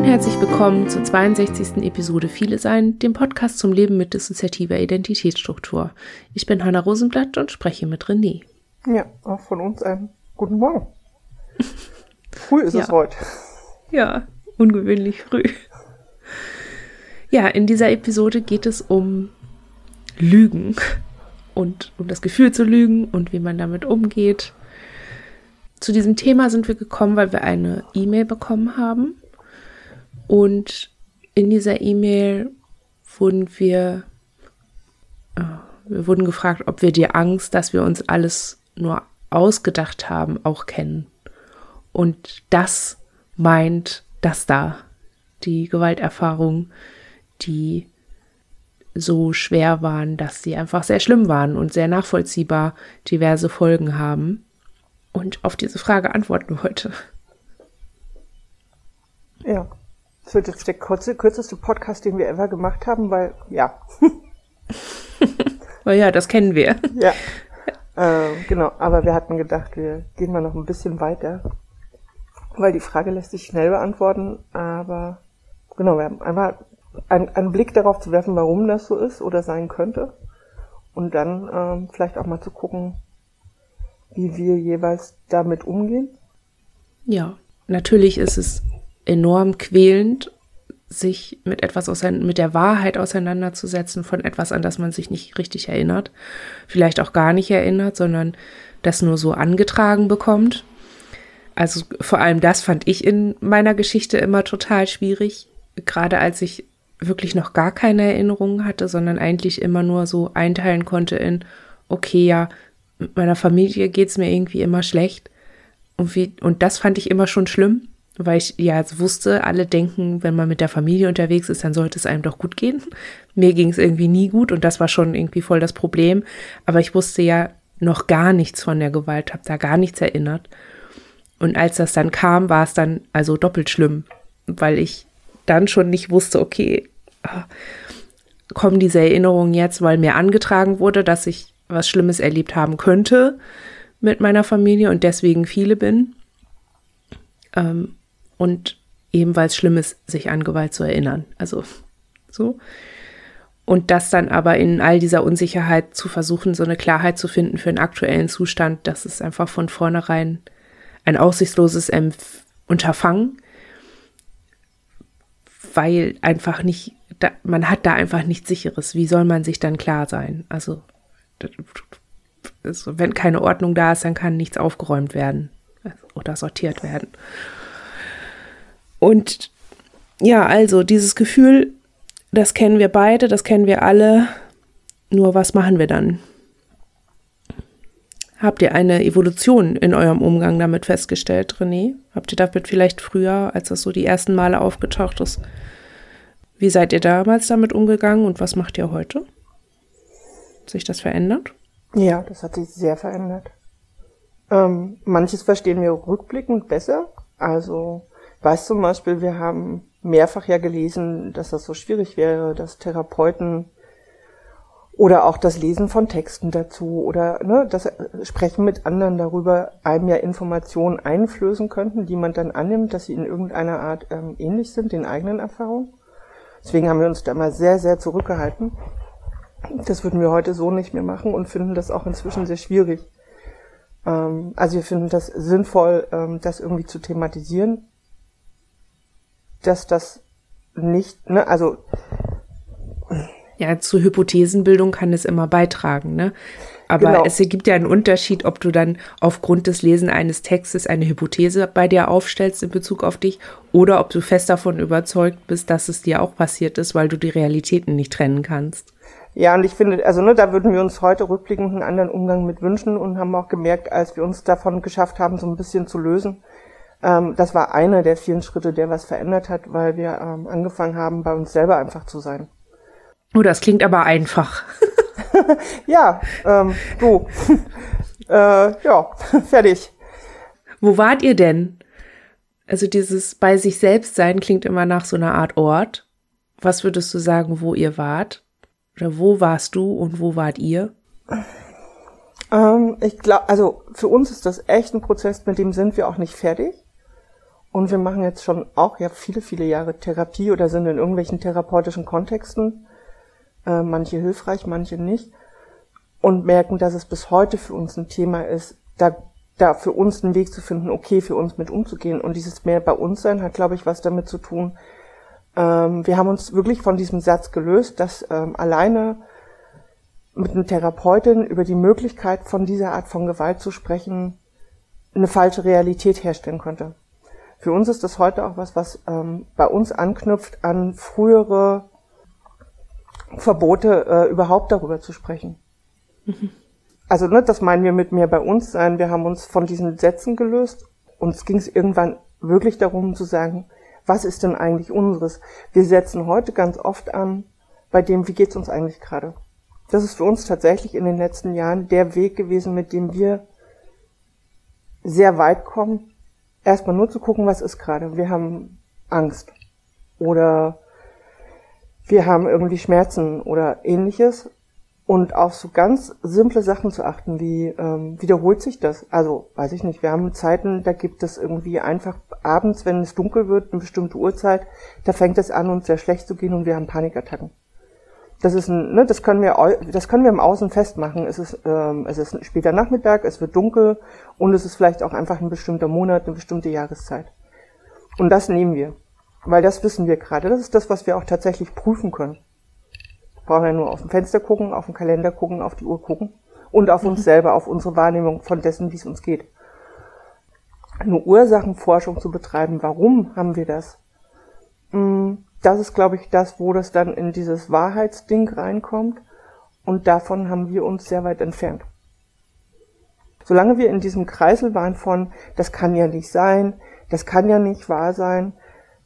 und herzlich willkommen zur 62. Episode Viele Sein, dem Podcast zum Leben mit dissoziativer Identitätsstruktur. Ich bin Hanna Rosenblatt und spreche mit René. Ja, auch von uns einen guten Morgen. Früh ist ja. es heute. Ja, ungewöhnlich früh. Ja, in dieser Episode geht es um Lügen und um das Gefühl zu lügen und wie man damit umgeht. Zu diesem Thema sind wir gekommen, weil wir eine E-Mail bekommen haben. Und in dieser E-Mail wurden wir, äh, wir wurden gefragt, ob wir die Angst, dass wir uns alles nur ausgedacht haben, auch kennen. Und das meint das da, die Gewalterfahrung, die so schwer waren, dass sie einfach sehr schlimm waren und sehr nachvollziehbar diverse Folgen haben. Und auf diese Frage antworten heute. Ja, das wird jetzt der kurze, kürzeste Podcast, den wir ever gemacht haben, weil, ja. oh ja, das kennen wir. Ja. Äh, genau, aber wir hatten gedacht, wir gehen mal noch ein bisschen weiter, weil die Frage lässt sich schnell beantworten, aber genau, wir haben einfach einen, einen Blick darauf zu werfen, warum das so ist oder sein könnte und dann ähm, vielleicht auch mal zu gucken, wie wir jeweils damit umgehen. Ja, natürlich ist es enorm quälend, sich mit etwas mit der Wahrheit auseinanderzusetzen von etwas, an das man sich nicht richtig erinnert, vielleicht auch gar nicht erinnert, sondern das nur so angetragen bekommt. Also vor allem das fand ich in meiner Geschichte immer total schwierig, gerade als ich wirklich noch gar keine Erinnerungen hatte, sondern eigentlich immer nur so einteilen konnte in, okay, ja, mit meiner Familie geht es mir irgendwie immer schlecht. Und, wie, und das fand ich immer schon schlimm, weil ich ja wusste, alle denken, wenn man mit der Familie unterwegs ist, dann sollte es einem doch gut gehen. Mir ging es irgendwie nie gut und das war schon irgendwie voll das Problem. Aber ich wusste ja noch gar nichts von der Gewalt, habe da gar nichts erinnert. Und als das dann kam, war es dann also doppelt schlimm, weil ich dann schon nicht wusste, okay, ah, kommen diese Erinnerungen jetzt, weil mir angetragen wurde, dass ich was Schlimmes erlebt haben könnte mit meiner Familie und deswegen viele bin. Ähm, und eben weil es schlimm ist, sich an Gewalt zu erinnern. Also so. Und das dann aber in all dieser Unsicherheit zu versuchen, so eine Klarheit zu finden für den aktuellen Zustand, das ist einfach von vornherein ein aussichtsloses Empf Unterfangen, weil einfach nicht, da, man hat da einfach nichts Sicheres. Wie soll man sich dann klar sein? Also also wenn keine Ordnung da ist, dann kann nichts aufgeräumt werden oder sortiert werden. Und ja, also dieses Gefühl, das kennen wir beide, das kennen wir alle. Nur was machen wir dann? Habt ihr eine Evolution in eurem Umgang damit festgestellt, René? Habt ihr damit vielleicht früher, als das so die ersten Male aufgetaucht ist? Wie seid ihr damals damit umgegangen und was macht ihr heute? Hat sich das verändert? Ja, das hat sich sehr verändert. Ähm, manches verstehen wir rückblickend besser. Also, weiß zum Beispiel, wir haben mehrfach ja gelesen, dass das so schwierig wäre, dass Therapeuten oder auch das Lesen von Texten dazu oder ne, das Sprechen mit anderen darüber einem ja Informationen einflößen könnten, die man dann annimmt, dass sie in irgendeiner Art ähm, ähnlich sind, den eigenen Erfahrungen. Deswegen haben wir uns da mal sehr, sehr zurückgehalten. Das würden wir heute so nicht mehr machen und finden das auch inzwischen sehr schwierig. Ähm, also wir finden das sinnvoll, ähm, das irgendwie zu thematisieren, dass das nicht, ne, also ja, zur Hypothesenbildung kann es immer beitragen, ne? Aber genau. es gibt ja einen Unterschied, ob du dann aufgrund des Lesen eines Textes eine Hypothese bei dir aufstellst in Bezug auf dich oder ob du fest davon überzeugt bist, dass es dir auch passiert ist, weil du die Realitäten nicht trennen kannst. Ja, und ich finde, also ne, da würden wir uns heute rückblickend einen anderen Umgang mit wünschen und haben auch gemerkt, als wir uns davon geschafft haben, so ein bisschen zu lösen. Ähm, das war einer der vielen Schritte, der was verändert hat, weil wir ähm, angefangen haben, bei uns selber einfach zu sein. Oh, das klingt aber einfach. ja, ähm, du. äh, ja, fertig. Wo wart ihr denn? Also dieses bei sich selbst sein klingt immer nach so einer Art Ort. Was würdest du sagen, wo ihr wart? Oder wo warst du und wo wart ihr? Ähm, ich glaube, also für uns ist das echt ein Prozess, mit dem sind wir auch nicht fertig. Und wir machen jetzt schon auch ja viele, viele Jahre Therapie oder sind in irgendwelchen therapeutischen Kontexten, äh, manche hilfreich, manche nicht, und merken, dass es bis heute für uns ein Thema ist, da, da für uns einen Weg zu finden, okay, für uns mit umzugehen. Und dieses mehr bei uns sein hat, glaube ich, was damit zu tun. Ähm, wir haben uns wirklich von diesem Satz gelöst, dass ähm, alleine mit einer Therapeutin über die Möglichkeit von dieser Art von Gewalt zu sprechen, eine falsche Realität herstellen könnte. Für uns ist das heute auch was, was ähm, bei uns anknüpft an frühere Verbote, äh, überhaupt darüber zu sprechen. Mhm. Also ne, das meinen wir mit mehr bei uns sein. Wir haben uns von diesen Sätzen gelöst und es ging es irgendwann wirklich darum zu sagen, was ist denn eigentlich unseres? Wir setzen heute ganz oft an bei dem, wie geht's uns eigentlich gerade? Das ist für uns tatsächlich in den letzten Jahren der Weg gewesen, mit dem wir sehr weit kommen. Erstmal nur zu gucken, was ist gerade. Wir haben Angst oder wir haben irgendwie Schmerzen oder ähnliches und auf so ganz simple Sachen zu achten, wie ähm, wiederholt sich das? Also, weiß ich nicht, wir haben Zeiten, da gibt es irgendwie einfach abends, wenn es dunkel wird, eine bestimmte Uhrzeit, da fängt es an, uns sehr schlecht zu gehen und wir haben Panikattacken. Das ist ein, ne, das können wir, das können wir im Außen festmachen. Es ist, ähm, es ist später Nachmittag, es wird dunkel und es ist vielleicht auch einfach ein bestimmter Monat, eine bestimmte Jahreszeit. Und das nehmen wir, weil das wissen wir gerade. Das ist das, was wir auch tatsächlich prüfen können. Wir brauchen ja nur auf dem Fenster gucken, auf den Kalender gucken, auf die Uhr gucken und auf uns mhm. selber, auf unsere Wahrnehmung von dessen, wie es uns geht. Eine Ursachenforschung zu betreiben, warum haben wir das? Hm, das ist, glaube ich, das, wo das dann in dieses Wahrheitsding reinkommt. Und davon haben wir uns sehr weit entfernt. Solange wir in diesem Kreisel waren von, das kann ja nicht sein, das kann ja nicht wahr sein,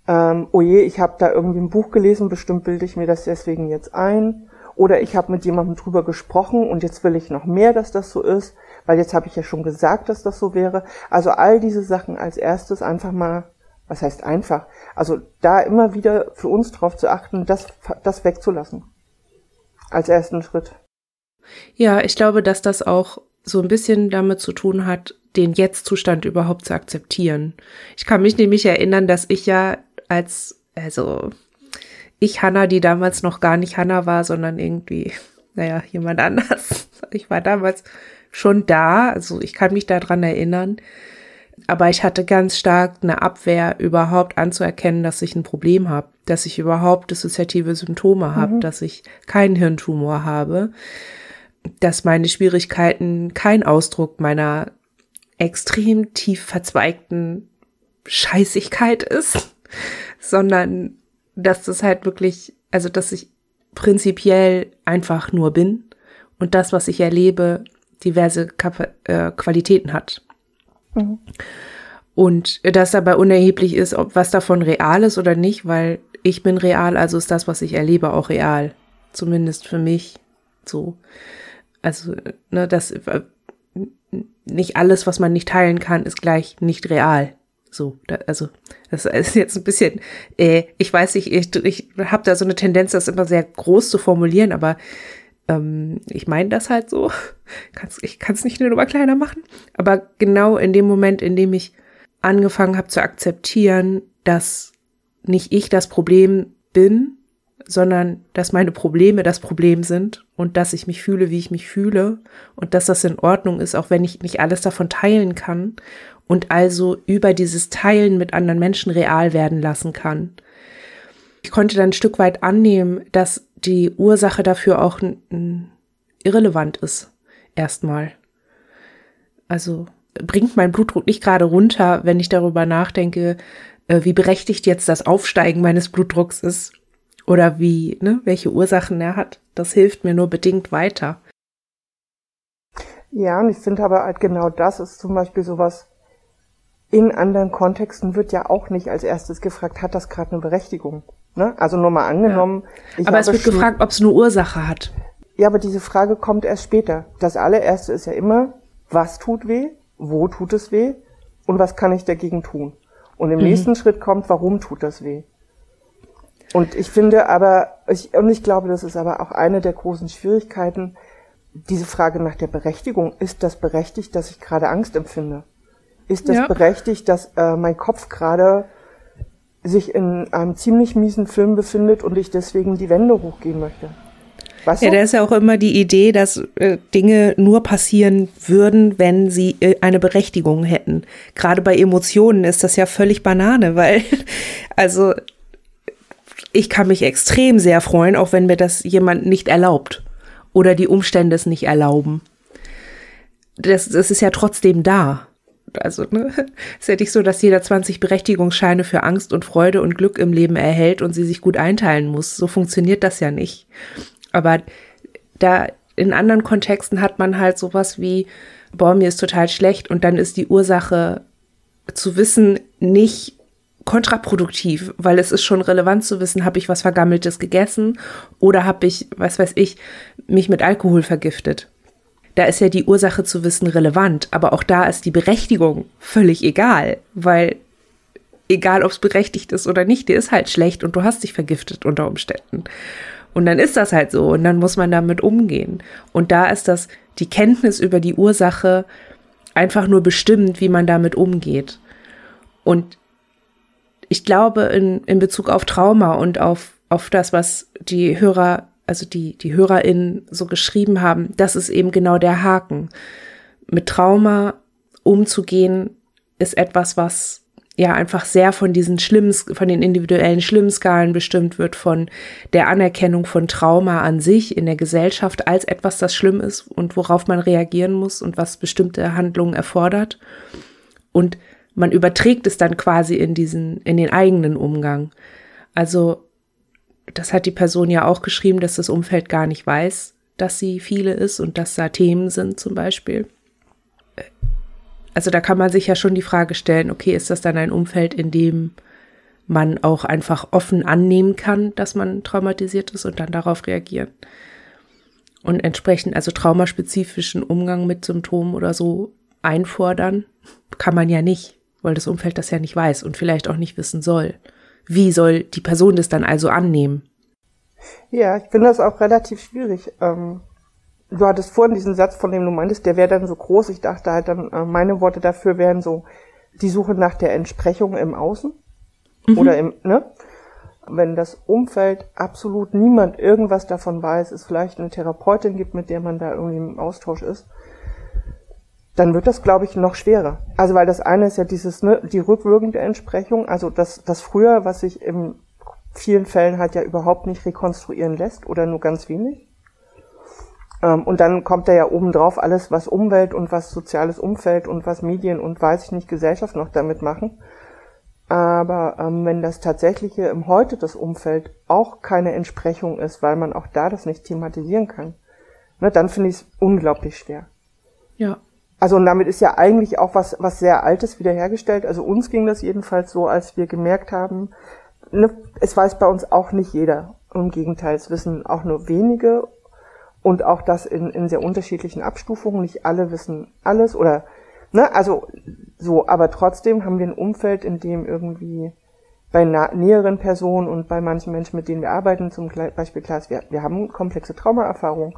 ähm, oh je, ich habe da irgendwie ein Buch gelesen, bestimmt bilde ich mir das deswegen jetzt ein, oder ich habe mit jemandem drüber gesprochen und jetzt will ich noch mehr, dass das so ist, weil jetzt habe ich ja schon gesagt, dass das so wäre. Also all diese Sachen als erstes einfach mal was heißt einfach? Also da immer wieder für uns drauf zu achten, das, das wegzulassen. Als ersten Schritt. Ja, ich glaube, dass das auch so ein bisschen damit zu tun hat, den Jetzt-Zustand überhaupt zu akzeptieren. Ich kann mich nämlich erinnern, dass ich ja als, also ich Hanna, die damals noch gar nicht Hanna war, sondern irgendwie, naja, jemand anders. Ich war damals schon da, also ich kann mich daran erinnern, aber ich hatte ganz stark eine Abwehr, überhaupt anzuerkennen, dass ich ein Problem habe, dass ich überhaupt dissoziative Symptome habe, mhm. dass ich keinen Hirntumor habe, dass meine Schwierigkeiten kein Ausdruck meiner extrem tief verzweigten Scheißigkeit ist, sondern dass das halt wirklich, also dass ich prinzipiell einfach nur bin und das, was ich erlebe, diverse Kap äh, Qualitäten hat. Mhm. Und dass dabei unerheblich ist, ob was davon real ist oder nicht, weil ich bin real, also ist das, was ich erlebe, auch real. Zumindest für mich so. Also, ne, das, äh, nicht alles, was man nicht teilen kann, ist gleich nicht real. So, da, also das ist jetzt ein bisschen, äh, ich weiß nicht, ich, ich habe da so eine Tendenz, das immer sehr groß zu formulieren, aber ähm, ich meine das halt so. Ich kann es nicht eine Nummer kleiner machen. Aber genau in dem Moment, in dem ich angefangen habe zu akzeptieren, dass nicht ich das Problem bin, sondern dass meine Probleme das Problem sind und dass ich mich fühle, wie ich mich fühle und dass das in Ordnung ist, auch wenn ich nicht alles davon teilen kann und also über dieses Teilen mit anderen Menschen real werden lassen kann. Ich konnte dann ein Stück weit annehmen, dass die Ursache dafür auch irrelevant ist. Erstmal. Also bringt mein Blutdruck nicht gerade runter, wenn ich darüber nachdenke, äh, wie berechtigt jetzt das Aufsteigen meines Blutdrucks ist oder wie, ne, welche Ursachen er hat. Das hilft mir nur bedingt weiter. Ja, und ich finde aber halt genau das ist zum Beispiel sowas, in anderen Kontexten wird ja auch nicht als erstes gefragt, hat das gerade eine Berechtigung? Ne? Also nur mal angenommen. Ja. aber es wird gefragt, ob es eine Ursache hat. Ja, aber diese Frage kommt erst später. Das allererste ist ja immer, was tut weh, wo tut es weh und was kann ich dagegen tun? Und im mhm. nächsten Schritt kommt, warum tut das weh? Und ich finde aber, ich, und ich glaube, das ist aber auch eine der großen Schwierigkeiten, diese Frage nach der Berechtigung. Ist das berechtigt, dass ich gerade Angst empfinde? ist das ja. berechtigt, dass äh, mein Kopf gerade sich in einem ziemlich miesen Film befindet und ich deswegen die Wände hochgehen möchte. Weißt ja, da ist ja auch immer die Idee, dass äh, Dinge nur passieren würden, wenn sie äh, eine Berechtigung hätten. Gerade bei Emotionen ist das ja völlig Banane, weil, also, ich kann mich extrem sehr freuen, auch wenn mir das jemand nicht erlaubt oder die Umstände es nicht erlauben. Das, das ist ja trotzdem da. Also, ne, ist ja nicht so, dass jeder 20 Berechtigungsscheine für Angst und Freude und Glück im Leben erhält und sie sich gut einteilen muss. So funktioniert das ja nicht. Aber da in anderen Kontexten hat man halt sowas wie, boah, mir ist total schlecht und dann ist die Ursache zu wissen nicht kontraproduktiv, weil es ist schon relevant zu wissen, habe ich was Vergammeltes gegessen oder habe ich, was weiß ich, mich mit Alkohol vergiftet. Da ist ja die Ursache zu wissen relevant, aber auch da ist die Berechtigung völlig egal, weil egal ob es berechtigt ist oder nicht, dir ist halt schlecht und du hast dich vergiftet unter Umständen. Und dann ist das halt so und dann muss man damit umgehen. Und da ist das, die Kenntnis über die Ursache einfach nur bestimmt, wie man damit umgeht. Und ich glaube, in, in Bezug auf Trauma und auf, auf das, was die Hörer, also die, die HörerInnen so geschrieben haben, das ist eben genau der Haken. Mit Trauma umzugehen, ist etwas, was ja einfach sehr von diesen schlimmen, von den individuellen Schlimmskalen bestimmt wird, von der Anerkennung von Trauma an sich in der Gesellschaft als etwas, das schlimm ist und worauf man reagieren muss und was bestimmte Handlungen erfordert. Und man überträgt es dann quasi in diesen, in den eigenen Umgang. Also, das hat die Person ja auch geschrieben, dass das Umfeld gar nicht weiß, dass sie viele ist und dass da Themen sind zum Beispiel also da kann man sich ja schon die Frage stellen, okay, ist das dann ein Umfeld, in dem man auch einfach offen annehmen kann, dass man traumatisiert ist und dann darauf reagieren? Und entsprechend, also traumaspezifischen Umgang mit Symptomen oder so einfordern, kann man ja nicht, weil das Umfeld das ja nicht weiß und vielleicht auch nicht wissen soll. Wie soll die Person das dann also annehmen? Ja, ich finde das auch relativ schwierig. Ähm, du hattest vorhin diesen Satz, von dem du meintest, der wäre dann so groß. Ich dachte halt dann, äh, meine Worte dafür wären so die Suche nach der Entsprechung im Außen mhm. oder im, ne? Wenn das Umfeld absolut niemand irgendwas davon weiß, es vielleicht eine Therapeutin gibt, mit der man da irgendwie im Austausch ist, dann wird das, glaube ich, noch schwerer. Also weil das eine ist ja dieses, ne, die rückwirkende Entsprechung, also das, das früher, was sich in vielen Fällen halt ja überhaupt nicht rekonstruieren lässt oder nur ganz wenig. Ähm, und dann kommt da ja obendrauf alles, was Umwelt und was soziales Umfeld und was Medien und weiß ich nicht, Gesellschaft noch damit machen. Aber ähm, wenn das tatsächliche im Heute das Umfeld auch keine Entsprechung ist, weil man auch da das nicht thematisieren kann, ne, dann finde ich es unglaublich schwer. Ja. Also und damit ist ja eigentlich auch was, was sehr Altes wiederhergestellt. Also uns ging das jedenfalls so, als wir gemerkt haben, ne, es weiß bei uns auch nicht jeder. Im Gegenteil, es wissen auch nur wenige und auch das in, in sehr unterschiedlichen Abstufungen. Nicht alle wissen alles oder, ne, also so, aber trotzdem haben wir ein Umfeld, in dem irgendwie bei näheren Personen und bei manchen Menschen, mit denen wir arbeiten, zum Beispiel klar, wir, wir haben komplexe Traumaerfahrungen,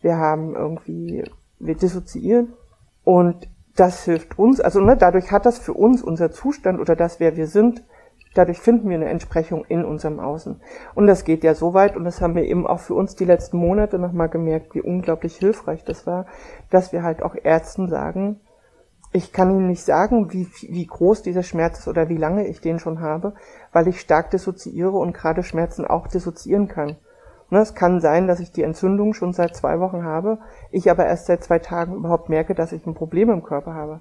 wir haben irgendwie, wir dissoziieren und das hilft uns, also ne, dadurch hat das für uns unser Zustand oder das, wer wir sind, Dadurch finden wir eine Entsprechung in unserem Außen. Und das geht ja so weit, und das haben wir eben auch für uns die letzten Monate nochmal gemerkt, wie unglaublich hilfreich das war, dass wir halt auch Ärzten sagen, ich kann Ihnen nicht sagen, wie, wie groß dieser Schmerz ist oder wie lange ich den schon habe, weil ich stark dissoziiere und gerade Schmerzen auch dissoziieren kann. Ne, es kann sein, dass ich die Entzündung schon seit zwei Wochen habe, ich aber erst seit zwei Tagen überhaupt merke, dass ich ein Problem im Körper habe.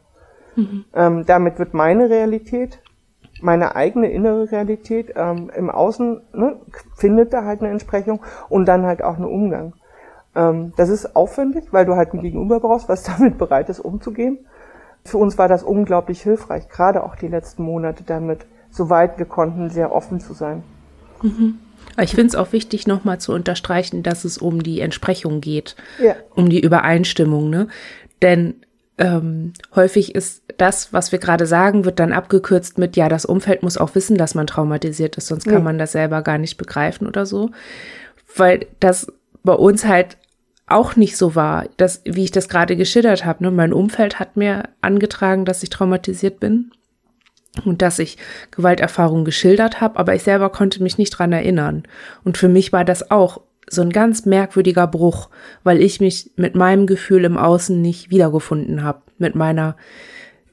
Mhm. Ähm, damit wird meine Realität meine eigene innere Realität ähm, im Außen ne, findet da halt eine Entsprechung und dann halt auch einen Umgang. Ähm, das ist aufwendig, weil du halt ein Gegenüber brauchst, was damit bereit ist, umzugehen. Für uns war das unglaublich hilfreich, gerade auch die letzten Monate damit, soweit wir konnten, sehr offen zu sein. Mhm. Ich finde es auch wichtig, nochmal zu unterstreichen, dass es um die Entsprechung geht, ja. um die Übereinstimmung. Ne? Denn ähm, häufig ist das, was wir gerade sagen, wird dann abgekürzt mit, ja, das Umfeld muss auch wissen, dass man traumatisiert ist, sonst kann mhm. man das selber gar nicht begreifen oder so. Weil das bei uns halt auch nicht so war, dass, wie ich das gerade geschildert habe. Ne? Mein Umfeld hat mir angetragen, dass ich traumatisiert bin und dass ich Gewalterfahrungen geschildert habe, aber ich selber konnte mich nicht dran erinnern. Und für mich war das auch so ein ganz merkwürdiger Bruch, weil ich mich mit meinem Gefühl im Außen nicht wiedergefunden habe, mit meiner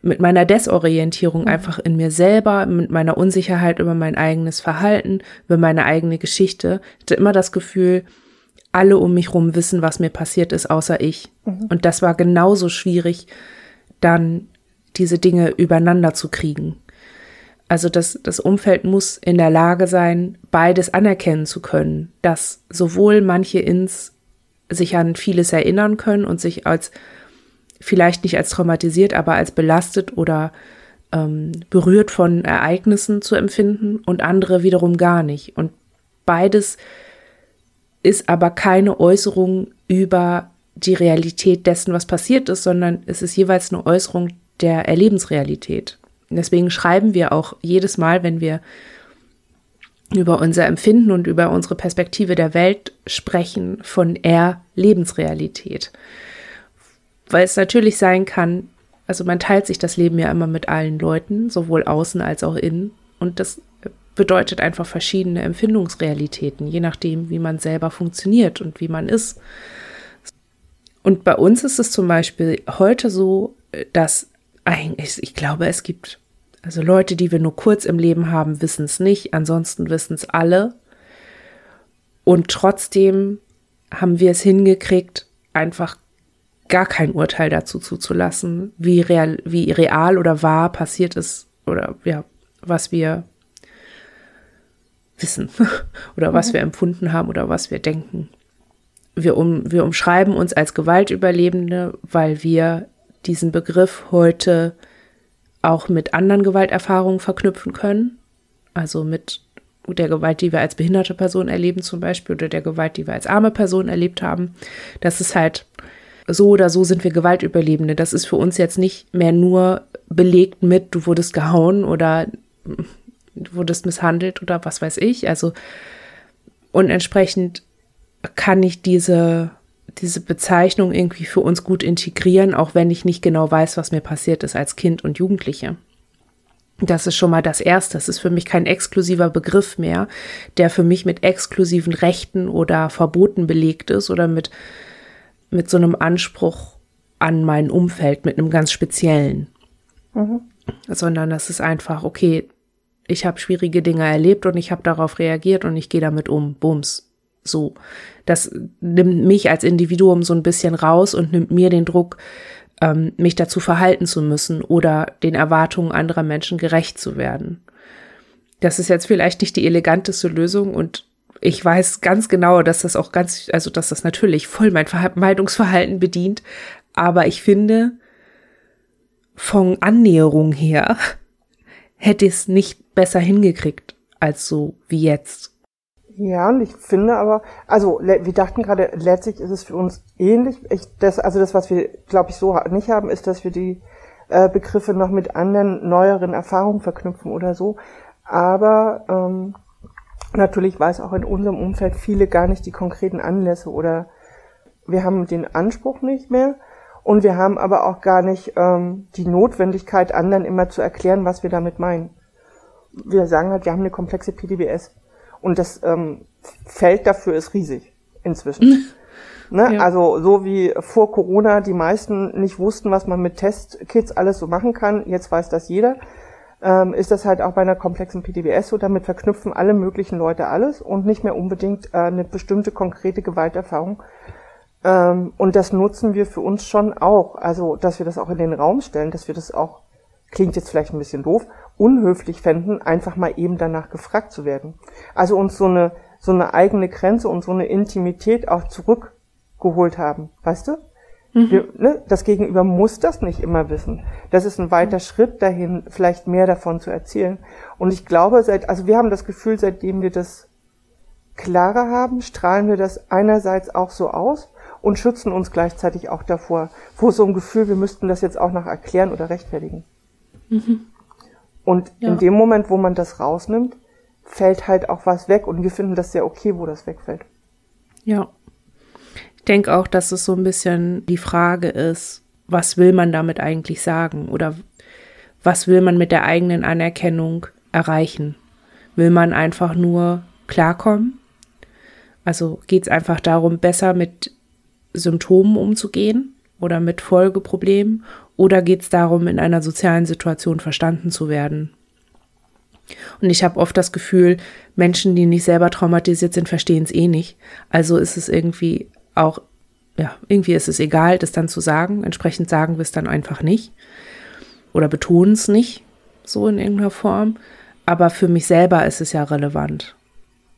mit meiner Desorientierung mhm. einfach in mir selber, mit meiner Unsicherheit über mein eigenes Verhalten, über meine eigene Geschichte, ich hatte immer das Gefühl, alle um mich rum wissen, was mir passiert ist, außer ich. Mhm. Und das war genauso schwierig, dann diese Dinge übereinander zu kriegen. Also das, das Umfeld muss in der Lage sein, beides anerkennen zu können, dass sowohl manche ins sich an vieles erinnern können und sich als vielleicht nicht als traumatisiert, aber als belastet oder ähm, berührt von Ereignissen zu empfinden und andere wiederum gar nicht. Und beides ist aber keine Äußerung über die Realität dessen, was passiert ist, sondern es ist jeweils eine Äußerung der Erlebensrealität. Deswegen schreiben wir auch jedes Mal, wenn wir über unser Empfinden und über unsere Perspektive der Welt sprechen, von Er-Lebensrealität. Weil es natürlich sein kann, also man teilt sich das Leben ja immer mit allen Leuten, sowohl außen als auch innen. Und das bedeutet einfach verschiedene Empfindungsrealitäten, je nachdem, wie man selber funktioniert und wie man ist. Und bei uns ist es zum Beispiel heute so, dass eigentlich, ich glaube, es gibt also Leute, die wir nur kurz im Leben haben, wissen es nicht, ansonsten wissen es alle. Und trotzdem haben wir es hingekriegt, einfach gar kein Urteil dazu zuzulassen, wie real, wie real oder wahr passiert ist oder ja, was wir wissen oder was mhm. wir empfunden haben oder was wir denken. Wir, um, wir umschreiben uns als Gewaltüberlebende, weil wir diesen Begriff heute auch mit anderen Gewalterfahrungen verknüpfen können. Also mit der Gewalt, die wir als behinderte Person erleben zum Beispiel oder der Gewalt, die wir als arme Person erlebt haben. Das ist halt so oder so sind wir Gewaltüberlebende. Das ist für uns jetzt nicht mehr nur belegt mit, du wurdest gehauen oder du wurdest misshandelt oder was weiß ich. Also und entsprechend kann ich diese diese Bezeichnung irgendwie für uns gut integrieren, auch wenn ich nicht genau weiß, was mir passiert ist als Kind und Jugendliche. Das ist schon mal das Erste. Das ist für mich kein exklusiver Begriff mehr, der für mich mit exklusiven Rechten oder Verboten belegt ist oder mit, mit so einem Anspruch an mein Umfeld, mit einem ganz speziellen. Mhm. Sondern das ist einfach, okay, ich habe schwierige Dinge erlebt und ich habe darauf reagiert und ich gehe damit um. Bums. So, das nimmt mich als Individuum so ein bisschen raus und nimmt mir den Druck, ähm, mich dazu verhalten zu müssen oder den Erwartungen anderer Menschen gerecht zu werden. Das ist jetzt vielleicht nicht die eleganteste Lösung und ich weiß ganz genau, dass das auch ganz, also dass das natürlich voll mein Vermeidungsverhalten bedient, aber ich finde, von Annäherung her hätte ich es nicht besser hingekriegt als so wie jetzt. Ja, und ich finde aber, also wir dachten gerade, letztlich ist es für uns ähnlich. Ich, das, also das, was wir, glaube ich, so nicht haben, ist, dass wir die äh, Begriffe noch mit anderen, neueren Erfahrungen verknüpfen oder so. Aber ähm, natürlich weiß auch in unserem Umfeld viele gar nicht die konkreten Anlässe oder wir haben den Anspruch nicht mehr und wir haben aber auch gar nicht ähm, die Notwendigkeit, anderen immer zu erklären, was wir damit meinen. Wir sagen halt, wir haben eine komplexe PDBS. Und das ähm, Feld dafür ist riesig inzwischen. Mhm. Ne? Ja. Also so wie vor Corona die meisten nicht wussten, was man mit Testkits alles so machen kann, jetzt weiß das jeder, ähm, ist das halt auch bei einer komplexen PTBS so. Damit verknüpfen alle möglichen Leute alles und nicht mehr unbedingt äh, eine bestimmte konkrete Gewalterfahrung. Ähm, und das nutzen wir für uns schon auch. Also, dass wir das auch in den Raum stellen, dass wir das auch, klingt jetzt vielleicht ein bisschen doof, unhöflich fänden, einfach mal eben danach gefragt zu werden. Also uns so eine, so eine eigene Grenze und so eine Intimität auch zurückgeholt haben. Weißt du? Mhm. Wir, ne, das Gegenüber muss das nicht immer wissen. Das ist ein weiter mhm. Schritt dahin, vielleicht mehr davon zu erzählen. Und ich glaube, seit, also wir haben das Gefühl, seitdem wir das klarer haben, strahlen wir das einerseits auch so aus und schützen uns gleichzeitig auch davor, vor so einem Gefühl, wir müssten das jetzt auch noch erklären oder rechtfertigen. Mhm. Und ja. in dem Moment, wo man das rausnimmt, fällt halt auch was weg und wir finden das sehr okay, wo das wegfällt. Ja. Ich denke auch, dass es so ein bisschen die Frage ist, was will man damit eigentlich sagen oder was will man mit der eigenen Anerkennung erreichen? Will man einfach nur klarkommen? Also geht es einfach darum, besser mit Symptomen umzugehen oder mit Folgeproblemen? Oder geht es darum, in einer sozialen Situation verstanden zu werden? Und ich habe oft das Gefühl, Menschen, die nicht selber traumatisiert sind, verstehen es eh nicht. Also ist es irgendwie auch, ja, irgendwie ist es egal, das dann zu sagen. Entsprechend sagen wir es dann einfach nicht. Oder betonen es nicht, so in irgendeiner Form. Aber für mich selber ist es ja relevant.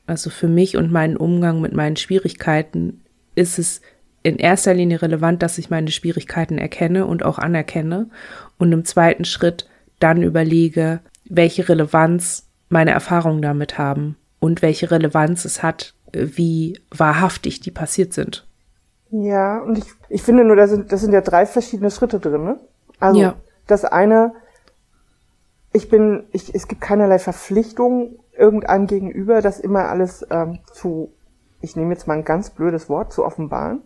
Also für mich und meinen Umgang mit meinen Schwierigkeiten ist es in erster Linie relevant, dass ich meine Schwierigkeiten erkenne und auch anerkenne und im zweiten Schritt dann überlege, welche Relevanz meine Erfahrungen damit haben und welche Relevanz es hat, wie wahrhaftig die passiert sind. Ja, und ich, ich finde nur, da sind, das sind ja drei verschiedene Schritte drin. Ne? Also ja. das eine, ich bin, ich, es gibt keinerlei Verpflichtung irgendeinem gegenüber, das immer alles ähm, zu, ich nehme jetzt mal ein ganz blödes Wort, zu offenbaren.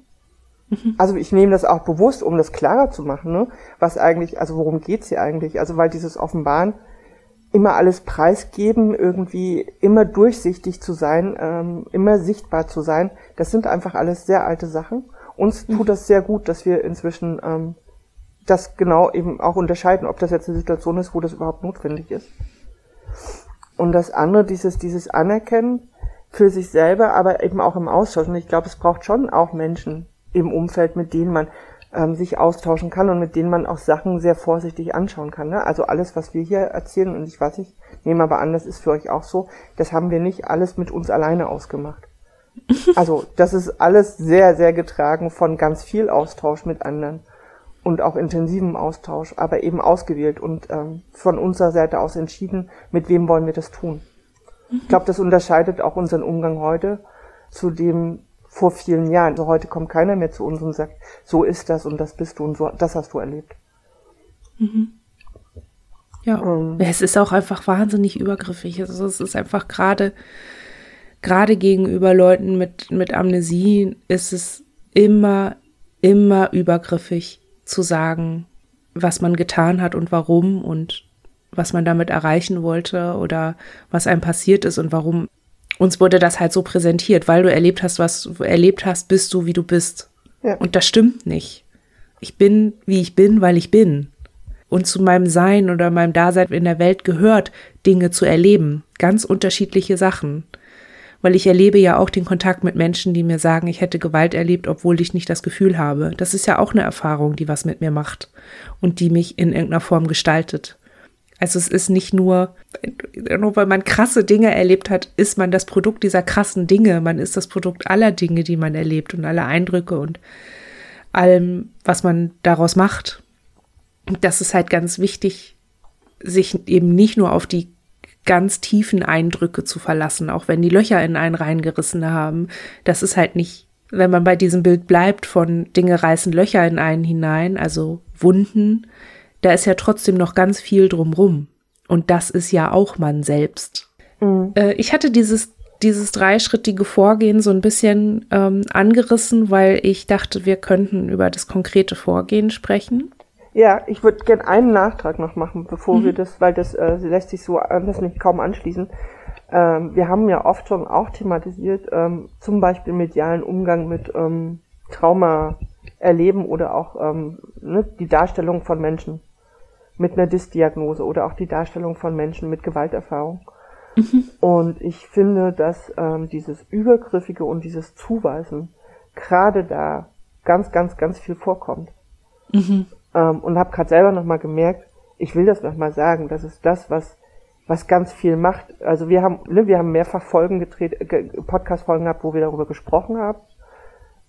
Mhm. Also ich nehme das auch bewusst, um das klarer zu machen, ne? was eigentlich, also worum geht's hier eigentlich? Also weil dieses Offenbaren immer alles preisgeben, irgendwie immer durchsichtig zu sein, ähm, immer sichtbar zu sein, das sind einfach alles sehr alte Sachen. Uns tut das sehr gut, dass wir inzwischen ähm, das genau eben auch unterscheiden, ob das jetzt eine Situation ist, wo das überhaupt notwendig ist. Und das andere, dieses, dieses Anerkennen für sich selber, aber eben auch im Austausch. Und ich glaube, es braucht schon auch Menschen im Umfeld, mit denen man ähm, sich austauschen kann und mit denen man auch Sachen sehr vorsichtig anschauen kann. Ne? Also alles, was wir hier erzählen, und ich weiß nicht, nehme aber an, das ist für euch auch so, das haben wir nicht alles mit uns alleine ausgemacht. Also das ist alles sehr, sehr getragen von ganz viel Austausch mit anderen und auch intensivem Austausch, aber eben ausgewählt und ähm, von unserer Seite aus entschieden, mit wem wollen wir das tun. Ich glaube, das unterscheidet auch unseren Umgang heute zu dem vor vielen Jahren. Also heute kommt keiner mehr zu uns und sagt, so ist das und das bist du und so, das hast du erlebt. Mhm. Ja, ähm, es ist auch einfach wahnsinnig übergriffig. Also es ist einfach gerade, gerade gegenüber Leuten mit, mit Amnesie ist es immer, immer übergriffig zu sagen, was man getan hat und warum und was man damit erreichen wollte oder was einem passiert ist und warum uns wurde das halt so präsentiert, weil du erlebt hast, was du erlebt hast, bist du, wie du bist. Ja. Und das stimmt nicht. Ich bin, wie ich bin, weil ich bin. Und zu meinem Sein oder meinem Dasein in der Welt gehört, Dinge zu erleben. Ganz unterschiedliche Sachen. Weil ich erlebe ja auch den Kontakt mit Menschen, die mir sagen, ich hätte Gewalt erlebt, obwohl ich nicht das Gefühl habe. Das ist ja auch eine Erfahrung, die was mit mir macht und die mich in irgendeiner Form gestaltet. Also es ist nicht nur, nur weil man krasse Dinge erlebt hat, ist man das Produkt dieser krassen Dinge. Man ist das Produkt aller Dinge, die man erlebt und aller Eindrücke und allem, was man daraus macht. Das ist halt ganz wichtig, sich eben nicht nur auf die ganz tiefen Eindrücke zu verlassen, auch wenn die Löcher in einen reingerissen haben. Das ist halt nicht, wenn man bei diesem Bild bleibt von Dinge reißen Löcher in einen hinein, also Wunden, da ist ja trotzdem noch ganz viel drumrum. Und das ist ja auch man selbst. Mhm. Äh, ich hatte dieses, dieses dreischrittige Vorgehen so ein bisschen ähm, angerissen, weil ich dachte, wir könnten über das konkrete Vorgehen sprechen. Ja, ich würde gerne einen Nachtrag noch machen, bevor mhm. wir das, weil das äh, lässt sich so anders nicht kaum anschließen. Ähm, wir haben ja oft schon auch thematisiert, ähm, zum Beispiel medialen Umgang mit ähm, Trauma erleben oder auch ähm, ne, die Darstellung von Menschen mit einer Dysdiagnose oder auch die Darstellung von Menschen mit Gewalterfahrung. Mhm. Und ich finde, dass ähm, dieses Übergriffige und dieses Zuweisen gerade da ganz, ganz, ganz viel vorkommt. Mhm. Ähm, und habe gerade selber nochmal gemerkt, ich will das nochmal sagen, das ist das, was was ganz viel macht. Also wir haben, ne, wir haben mehrfach Folgen gedreht, Podcast-Folgen gehabt, wo wir darüber gesprochen haben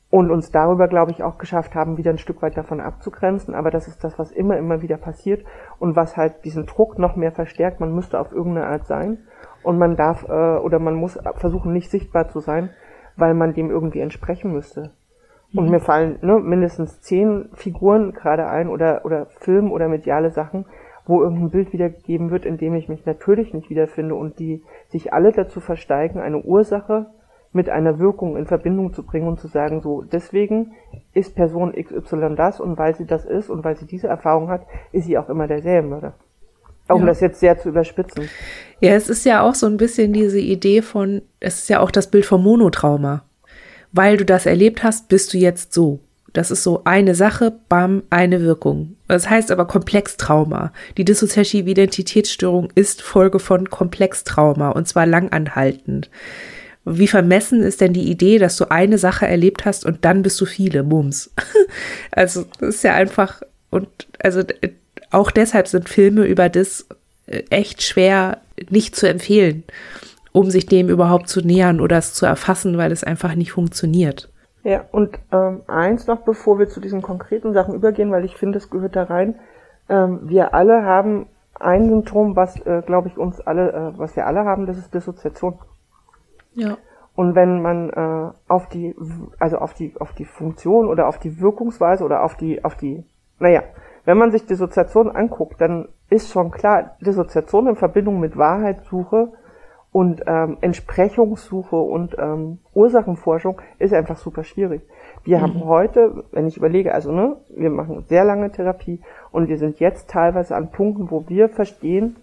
und uns darüber, glaube ich, auch geschafft haben, wieder ein Stück weit davon abzugrenzen. Aber das ist das, was immer, immer wieder passiert und was halt diesen Druck noch mehr verstärkt. Man müsste auf irgendeine Art sein und man darf äh, oder man muss versuchen, nicht sichtbar zu sein, weil man dem irgendwie entsprechen müsste. Und mhm. mir fallen ne, mindestens zehn Figuren gerade ein oder, oder Film oder mediale Sachen, wo irgendein Bild wiedergegeben wird, in dem ich mich natürlich nicht wiederfinde und die sich alle dazu versteigen, eine Ursache mit einer Wirkung in Verbindung zu bringen und zu sagen, so, deswegen ist Person XY das und weil sie das ist und weil sie diese Erfahrung hat, ist sie auch immer der Serienmörder. Um ja. das jetzt sehr zu überspitzen. Ja, es ist ja auch so ein bisschen diese Idee von, es ist ja auch das Bild vom Monotrauma. Weil du das erlebt hast, bist du jetzt so. Das ist so eine Sache, bam, eine Wirkung. Das heißt aber Komplextrauma. Die dissoziative Identitätsstörung ist Folge von Komplextrauma und zwar langanhaltend. Wie vermessen ist denn die Idee, dass du eine Sache erlebt hast und dann bist du viele, Mums. also, das ist ja einfach, und also auch deshalb sind Filme über das äh, echt schwer nicht zu empfehlen, um sich dem überhaupt zu nähern oder es zu erfassen, weil es einfach nicht funktioniert. Ja, und ähm, eins noch, bevor wir zu diesen konkreten Sachen übergehen, weil ich finde, es gehört da rein. Ähm, wir alle haben ein Symptom, was, äh, glaube ich, uns alle, äh, was wir alle haben, das ist Dissoziation. Ja. Und wenn man äh, auf die, also auf die, auf die Funktion oder auf die Wirkungsweise oder auf die, auf die, naja, wenn man sich Dissoziation anguckt, dann ist schon klar, Dissoziation in Verbindung mit Wahrheitssuche und ähm, Entsprechungssuche und ähm, Ursachenforschung ist einfach super schwierig. Wir mhm. haben heute, wenn ich überlege, also ne, wir machen sehr lange Therapie und wir sind jetzt teilweise an Punkten, wo wir verstehen,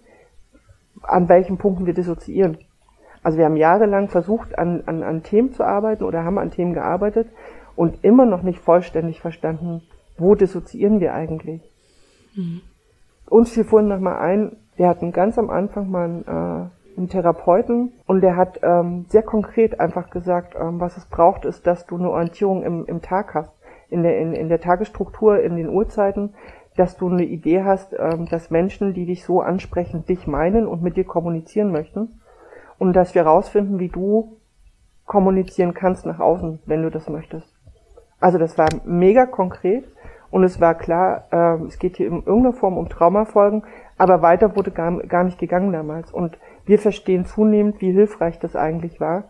an welchen Punkten wir dissoziieren. Also wir haben jahrelang versucht, an, an, an Themen zu arbeiten oder haben an Themen gearbeitet und immer noch nicht vollständig verstanden, wo dissoziieren wir eigentlich. Mhm. Uns fiel vorhin nochmal ein, wir hatten ganz am Anfang mal einen, äh, einen Therapeuten und der hat ähm, sehr konkret einfach gesagt, ähm, was es braucht, ist, dass du eine Orientierung im, im Tag hast, in der, in, in der Tagesstruktur, in den Uhrzeiten, dass du eine Idee hast, ähm, dass Menschen, die dich so ansprechen, dich meinen und mit dir kommunizieren möchten und dass wir rausfinden, wie du kommunizieren kannst nach außen, wenn du das möchtest. Also das war mega konkret und es war klar, äh, es geht hier in irgendeiner Form um Traumafolgen, aber weiter wurde gar, gar nicht gegangen damals. Und wir verstehen zunehmend, wie hilfreich das eigentlich war,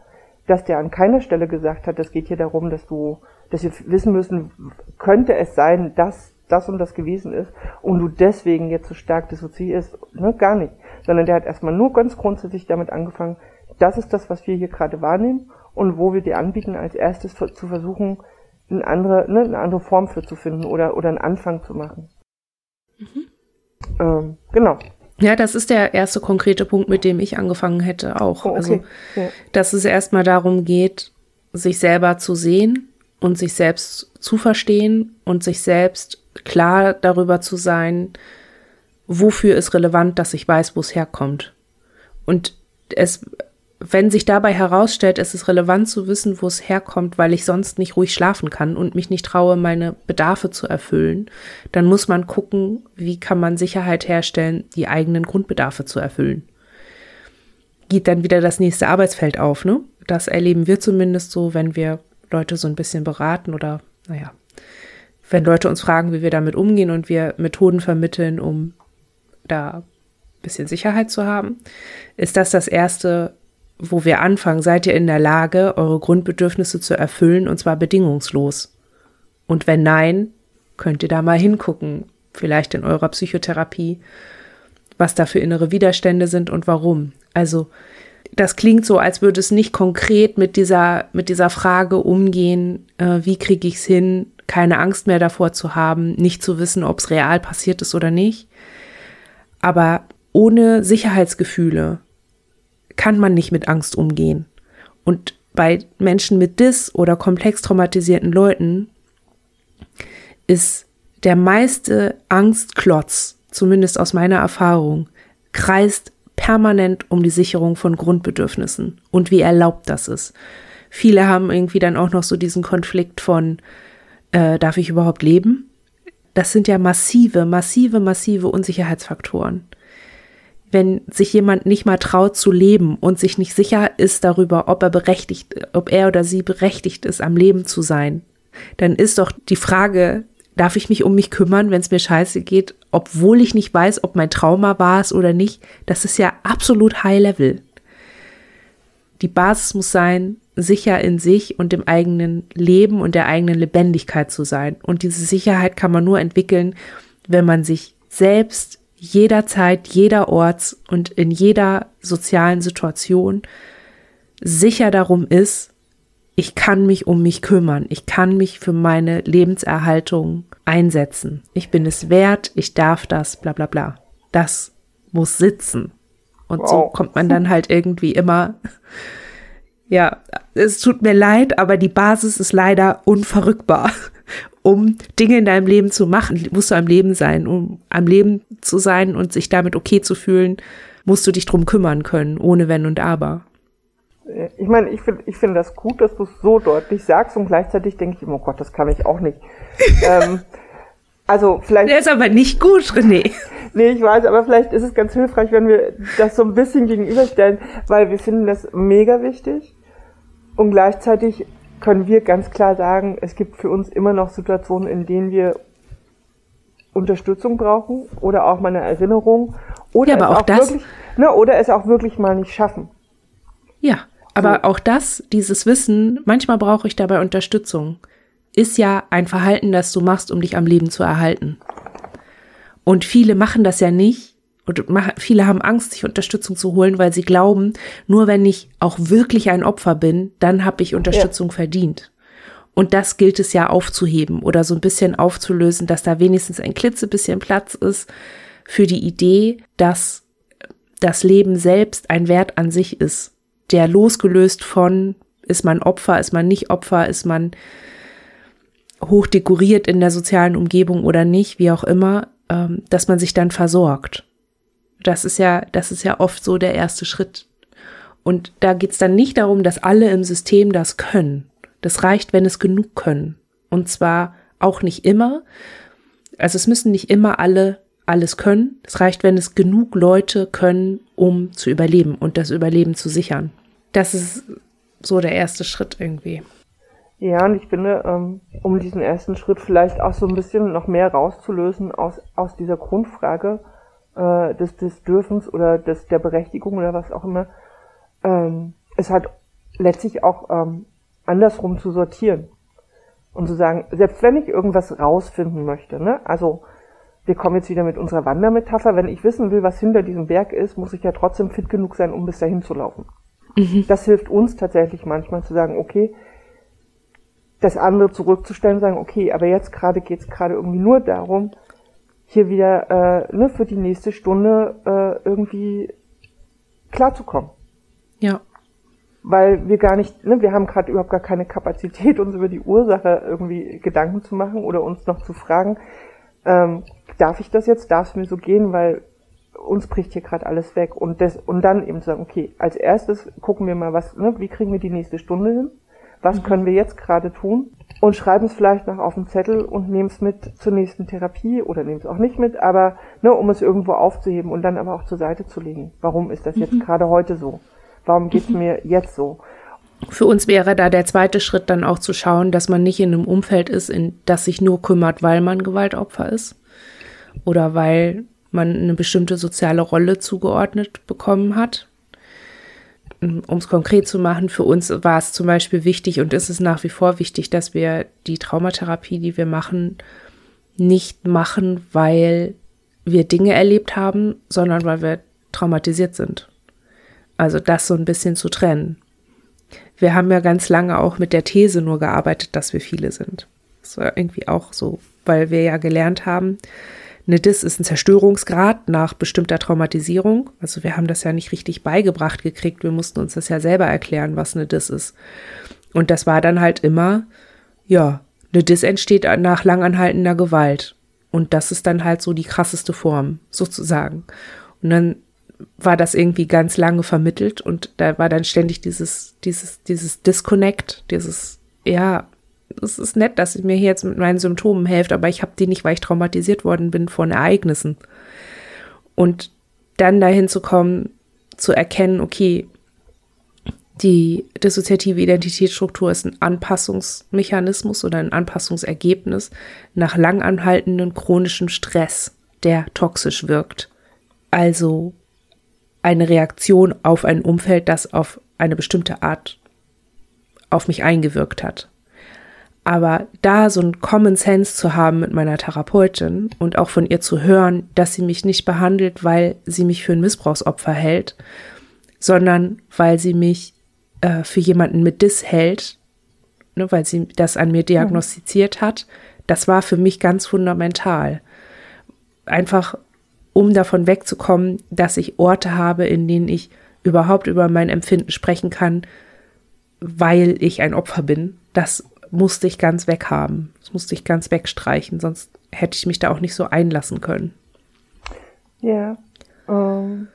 dass der an keiner Stelle gesagt hat, das geht hier darum, dass du, dass wir wissen müssen, könnte es sein, dass das und das gewesen ist und du deswegen jetzt so stark dissoziierst, ne, gar nicht. Sondern der hat erstmal nur ganz grundsätzlich damit angefangen, das ist das, was wir hier gerade wahrnehmen und wo wir dir anbieten, als erstes zu versuchen, eine andere, ne, eine andere Form für zu finden oder, oder einen Anfang zu machen. Mhm. Ähm, genau. Ja, das ist der erste konkrete Punkt, mit dem ich angefangen hätte auch. Oh, okay. Also, ja. dass es erstmal darum geht, sich selber zu sehen und sich selbst zu verstehen und sich selbst klar darüber zu sein, wofür ist relevant, dass ich weiß, wo es herkommt. Und es wenn sich dabei herausstellt, es ist relevant zu wissen, wo es herkommt, weil ich sonst nicht ruhig schlafen kann und mich nicht traue, meine Bedarfe zu erfüllen, dann muss man gucken, wie kann man Sicherheit herstellen, die eigenen Grundbedarfe zu erfüllen. Geht dann wieder das nächste Arbeitsfeld auf, ne? Das erleben wir zumindest so, wenn wir Leute so ein bisschen beraten oder, naja, wenn Leute uns fragen, wie wir damit umgehen und wir Methoden vermitteln, um da ein bisschen Sicherheit zu haben, ist das das erste, wo wir anfangen, seid ihr in der Lage, eure Grundbedürfnisse zu erfüllen und zwar bedingungslos? Und wenn nein, könnt ihr da mal hingucken, vielleicht in eurer Psychotherapie, was da für innere Widerstände sind und warum. Also, das klingt so, als würde es nicht konkret mit dieser, mit dieser Frage umgehen, äh, wie kriege ich es hin, keine Angst mehr davor zu haben, nicht zu wissen, ob es real passiert ist oder nicht. Aber ohne Sicherheitsgefühle, kann man nicht mit Angst umgehen. Und bei Menschen mit Dis oder komplex traumatisierten Leuten ist der meiste Angstklotz, zumindest aus meiner Erfahrung, kreist permanent um die Sicherung von Grundbedürfnissen und wie erlaubt das ist. Viele haben irgendwie dann auch noch so diesen Konflikt von, äh, darf ich überhaupt leben? Das sind ja massive, massive, massive Unsicherheitsfaktoren wenn sich jemand nicht mal traut zu leben und sich nicht sicher ist darüber, ob er berechtigt, ob er oder sie berechtigt ist, am Leben zu sein, dann ist doch die Frage, darf ich mich um mich kümmern, wenn es mir scheiße geht, obwohl ich nicht weiß, ob mein Trauma war es oder nicht, das ist ja absolut High Level. Die Basis muss sein, sicher in sich und dem eigenen Leben und der eigenen Lebendigkeit zu sein. Und diese Sicherheit kann man nur entwickeln, wenn man sich selbst jederzeit, jederorts und in jeder sozialen Situation sicher darum ist, ich kann mich um mich kümmern, ich kann mich für meine Lebenserhaltung einsetzen. Ich bin es wert, ich darf das, bla bla bla. Das muss sitzen. Und wow. so kommt man dann halt irgendwie immer, ja, es tut mir leid, aber die Basis ist leider unverrückbar. Um Dinge in deinem Leben zu machen, musst du am Leben sein. Um am Leben zu sein und sich damit okay zu fühlen, musst du dich drum kümmern können, ohne Wenn und Aber. Ich meine, ich finde ich finde das gut, dass du es so deutlich sagst und gleichzeitig denke ich, oh Gott, das kann ich auch nicht. ähm, also vielleicht. Der ist aber nicht gut, René. nee, ich weiß, aber vielleicht ist es ganz hilfreich, wenn wir das so ein bisschen gegenüberstellen, weil wir finden das mega wichtig und gleichzeitig können wir ganz klar sagen, es gibt für uns immer noch Situationen, in denen wir Unterstützung brauchen oder auch mal eine Erinnerung oder ja, aber auch, auch das wirklich, ne, oder es auch wirklich mal nicht schaffen. Ja, aber so. auch das, dieses Wissen, manchmal brauche ich dabei Unterstützung, ist ja ein Verhalten, das du machst, um dich am Leben zu erhalten. Und viele machen das ja nicht. Und viele haben Angst, sich Unterstützung zu holen, weil sie glauben, nur wenn ich auch wirklich ein Opfer bin, dann habe ich Unterstützung ja. verdient. Und das gilt es ja aufzuheben oder so ein bisschen aufzulösen, dass da wenigstens ein klitzebisschen Platz ist für die Idee, dass das Leben selbst ein Wert an sich ist der losgelöst von, ist man Opfer, ist man nicht Opfer, ist man hoch dekoriert in der sozialen Umgebung oder nicht, wie auch immer, ähm, dass man sich dann versorgt. Das ist ja, das ist ja oft so der erste Schritt. Und da geht's dann nicht darum, dass alle im System das können. Das reicht, wenn es genug können. Und zwar auch nicht immer. Also es müssen nicht immer alle alles können. Es reicht, wenn es genug Leute können, um zu überleben und das Überleben zu sichern. Das ist so der erste Schritt irgendwie. Ja, und ich finde, ähm, um diesen ersten Schritt vielleicht auch so ein bisschen noch mehr rauszulösen aus, aus dieser Grundfrage äh, des, des Dürfens oder des, der Berechtigung oder was auch immer, ähm, ist halt letztlich auch ähm, andersrum zu sortieren. Und zu sagen, selbst wenn ich irgendwas rausfinden möchte, ne, also wir kommen jetzt wieder mit unserer Wandermetapher. Wenn ich wissen will, was hinter diesem Berg ist, muss ich ja trotzdem fit genug sein, um bis dahin zu laufen. Mhm. Das hilft uns tatsächlich manchmal zu sagen, okay, das andere zurückzustellen, sagen, okay, aber jetzt gerade geht es gerade irgendwie nur darum, hier wieder äh, ne, für die nächste Stunde äh, irgendwie klarzukommen. Ja. Weil wir gar nicht, ne, wir haben gerade überhaupt gar keine Kapazität, uns über die Ursache irgendwie Gedanken zu machen oder uns noch zu fragen, ähm, darf ich das jetzt, darf es mir so gehen, weil uns bricht hier gerade alles weg. Und, das, und dann eben zu sagen, okay, als erstes gucken wir mal, was, ne, wie kriegen wir die nächste Stunde hin? Was können wir jetzt gerade tun? Und schreiben es vielleicht noch auf den Zettel und nehmen es mit zur nächsten Therapie oder nehmen es auch nicht mit, aber ne, um es irgendwo aufzuheben und dann aber auch zur Seite zu legen. Warum ist das jetzt mhm. gerade heute so? Warum geht's mhm. mir jetzt so? Für uns wäre da der zweite Schritt dann auch zu schauen, dass man nicht in einem Umfeld ist, in das sich nur kümmert, weil man Gewaltopfer ist oder weil man eine bestimmte soziale Rolle zugeordnet bekommen hat. Um es konkret zu machen, für uns war es zum Beispiel wichtig und ist es nach wie vor wichtig, dass wir die Traumatherapie, die wir machen, nicht machen, weil wir Dinge erlebt haben, sondern weil wir traumatisiert sind. Also das so ein bisschen zu trennen. Wir haben ja ganz lange auch mit der These nur gearbeitet, dass wir viele sind. Das war irgendwie auch so, weil wir ja gelernt haben, eine DIS ist ein Zerstörungsgrad nach bestimmter Traumatisierung. Also wir haben das ja nicht richtig beigebracht gekriegt. Wir mussten uns das ja selber erklären, was eine DIS ist. Und das war dann halt immer, ja, eine DIS entsteht nach langanhaltender Gewalt. Und das ist dann halt so die krasseste Form, sozusagen. Und dann war das irgendwie ganz lange vermittelt und da war dann ständig dieses, dieses, dieses Disconnect, dieses, ja, es ist nett, dass ihr mir hier jetzt mit meinen Symptomen helft, aber ich habe die nicht, weil ich traumatisiert worden bin von Ereignissen. Und dann dahin zu kommen, zu erkennen, okay, die dissoziative Identitätsstruktur ist ein Anpassungsmechanismus oder ein Anpassungsergebnis nach langanhaltenden chronischen Stress, der toxisch wirkt. Also eine Reaktion auf ein Umfeld, das auf eine bestimmte Art auf mich eingewirkt hat. Aber da so ein Common Sense zu haben mit meiner Therapeutin und auch von ihr zu hören, dass sie mich nicht behandelt, weil sie mich für ein Missbrauchsopfer hält, sondern weil sie mich äh, für jemanden mit Dis hält, ne, weil sie das an mir diagnostiziert hat. Das war für mich ganz fundamental. Einfach, um davon wegzukommen, dass ich Orte habe, in denen ich überhaupt über mein Empfinden sprechen kann, weil ich ein Opfer bin. Das musste ich ganz weghaben. Das musste ich ganz wegstreichen, sonst hätte ich mich da auch nicht so einlassen können. Ja. Um. Ähm.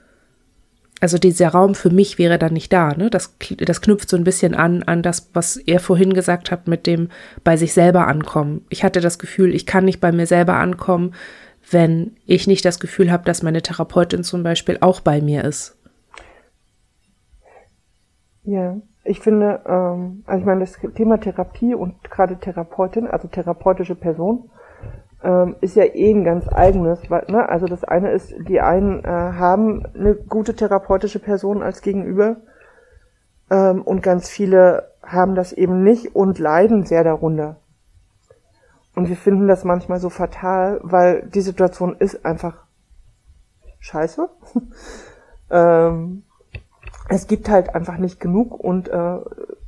Also dieser Raum für mich wäre dann nicht da. Ne? Das, das knüpft so ein bisschen an an das, was er vorhin gesagt hat mit dem bei sich selber ankommen. Ich hatte das Gefühl, ich kann nicht bei mir selber ankommen, wenn ich nicht das Gefühl habe, dass meine Therapeutin zum Beispiel auch bei mir ist. Ja, ich finde, ähm, also ich meine, das Thema Therapie und gerade Therapeutin, also therapeutische Person, ähm, ist ja eh ein ganz eigenes. Weil, ne? Also das eine ist, die einen äh, haben eine gute therapeutische Person als Gegenüber ähm, und ganz viele haben das eben nicht und leiden sehr darunter. Und wir finden das manchmal so fatal, weil die Situation ist einfach scheiße. ähm, es gibt halt einfach nicht genug und äh,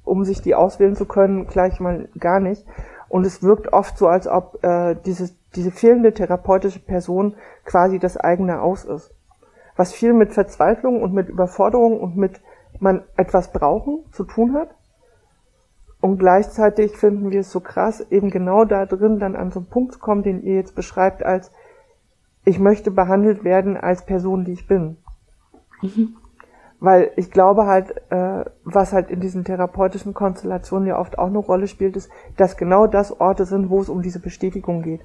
um sich die auswählen zu können, gleich mal gar nicht. Und es wirkt oft so, als ob äh, dieses, diese fehlende therapeutische Person quasi das eigene Aus ist. Was viel mit Verzweiflung und mit Überforderung und mit man etwas brauchen zu tun hat. Und gleichzeitig finden wir es so krass, eben genau da drin dann an so einen Punkt zu kommen, den ihr jetzt beschreibt, als ich möchte behandelt werden als Person, die ich bin. Mhm. Weil ich glaube halt, äh, was halt in diesen therapeutischen Konstellationen ja oft auch eine Rolle spielt, ist, dass genau das Orte sind, wo es um diese Bestätigung geht.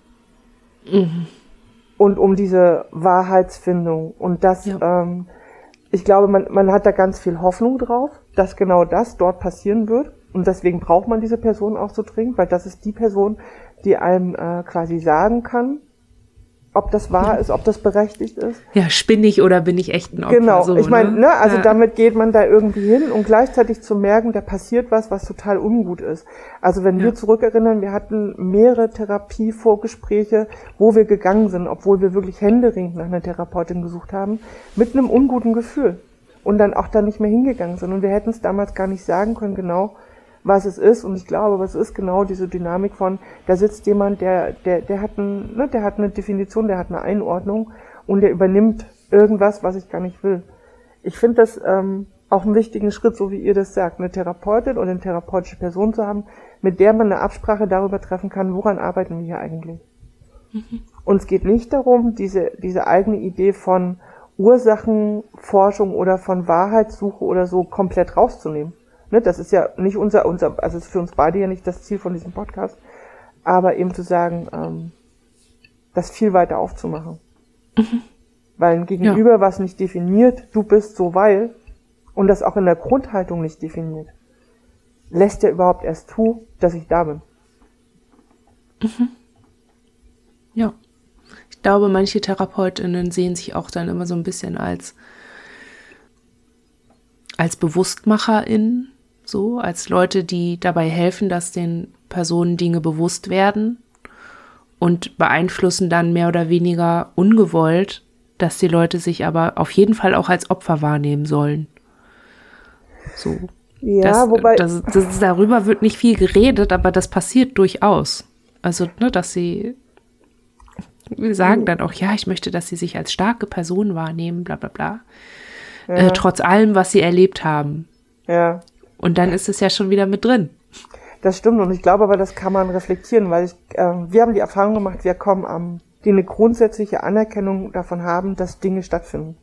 Mhm. Und um diese Wahrheitsfindung. Und das, ja. ähm, ich glaube, man, man hat da ganz viel Hoffnung drauf, dass genau das dort passieren wird. Und deswegen braucht man diese Person auch so dringend, weil das ist die Person, die einem äh, quasi sagen kann, ob das wahr ist, ob das berechtigt ist. Ja, spinne ich oder bin ich echt ein Opfer? Genau, so, ich meine, ne? ne? also ja. damit geht man da irgendwie hin und gleichzeitig zu merken, da passiert was, was total ungut ist. Also wenn ja. wir zurückerinnern, wir hatten mehrere Therapievorgespräche, wo wir gegangen sind, obwohl wir wirklich händeringend nach einer Therapeutin gesucht haben, mit einem unguten Gefühl und dann auch da nicht mehr hingegangen sind. Und wir hätten es damals gar nicht sagen können, genau, was es ist. Und ich glaube, was ist genau diese Dynamik von, da sitzt jemand, der, der, der hat ein, ne, der hat eine Definition, der hat eine Einordnung und der übernimmt irgendwas, was ich gar nicht will. Ich finde das ähm, auch einen wichtigen Schritt, so wie ihr das sagt, eine Therapeutin oder eine therapeutische Person zu haben, mit der man eine Absprache darüber treffen kann, woran arbeiten wir hier eigentlich. Mhm. Und es geht nicht darum, diese, diese eigene Idee von Ursachenforschung oder von Wahrheitssuche oder so komplett rauszunehmen. Ne, das ist ja nicht unser, unser, also ist für uns beide ja nicht das Ziel von diesem Podcast, aber eben zu sagen, ähm, das viel weiter aufzumachen. Mhm. Weil ein Gegenüber, ja. was nicht definiert, du bist so weil, und das auch in der Grundhaltung nicht definiert, lässt ja überhaupt erst zu, dass ich da bin. Mhm. Ja. Ich glaube, manche TherapeutInnen sehen sich auch dann immer so ein bisschen als, als BewusstmacherInnen so als Leute, die dabei helfen, dass den Personen Dinge bewusst werden und beeinflussen dann mehr oder weniger ungewollt, dass die Leute sich aber auf jeden Fall auch als Opfer wahrnehmen sollen. So. Ja, das, wobei. Das, das, darüber wird nicht viel geredet, aber das passiert durchaus. Also, ne, dass sie wir sagen dann auch, ja, ich möchte, dass sie sich als starke Person wahrnehmen, bla bla bla. Ja. Äh, trotz allem, was sie erlebt haben. Ja. Und dann ist es ja schon wieder mit drin. Das stimmt und ich glaube aber, das kann man reflektieren, weil ich, äh, wir haben die Erfahrung gemacht, wir kommen am, die eine grundsätzliche Anerkennung davon haben, dass Dinge stattfinden.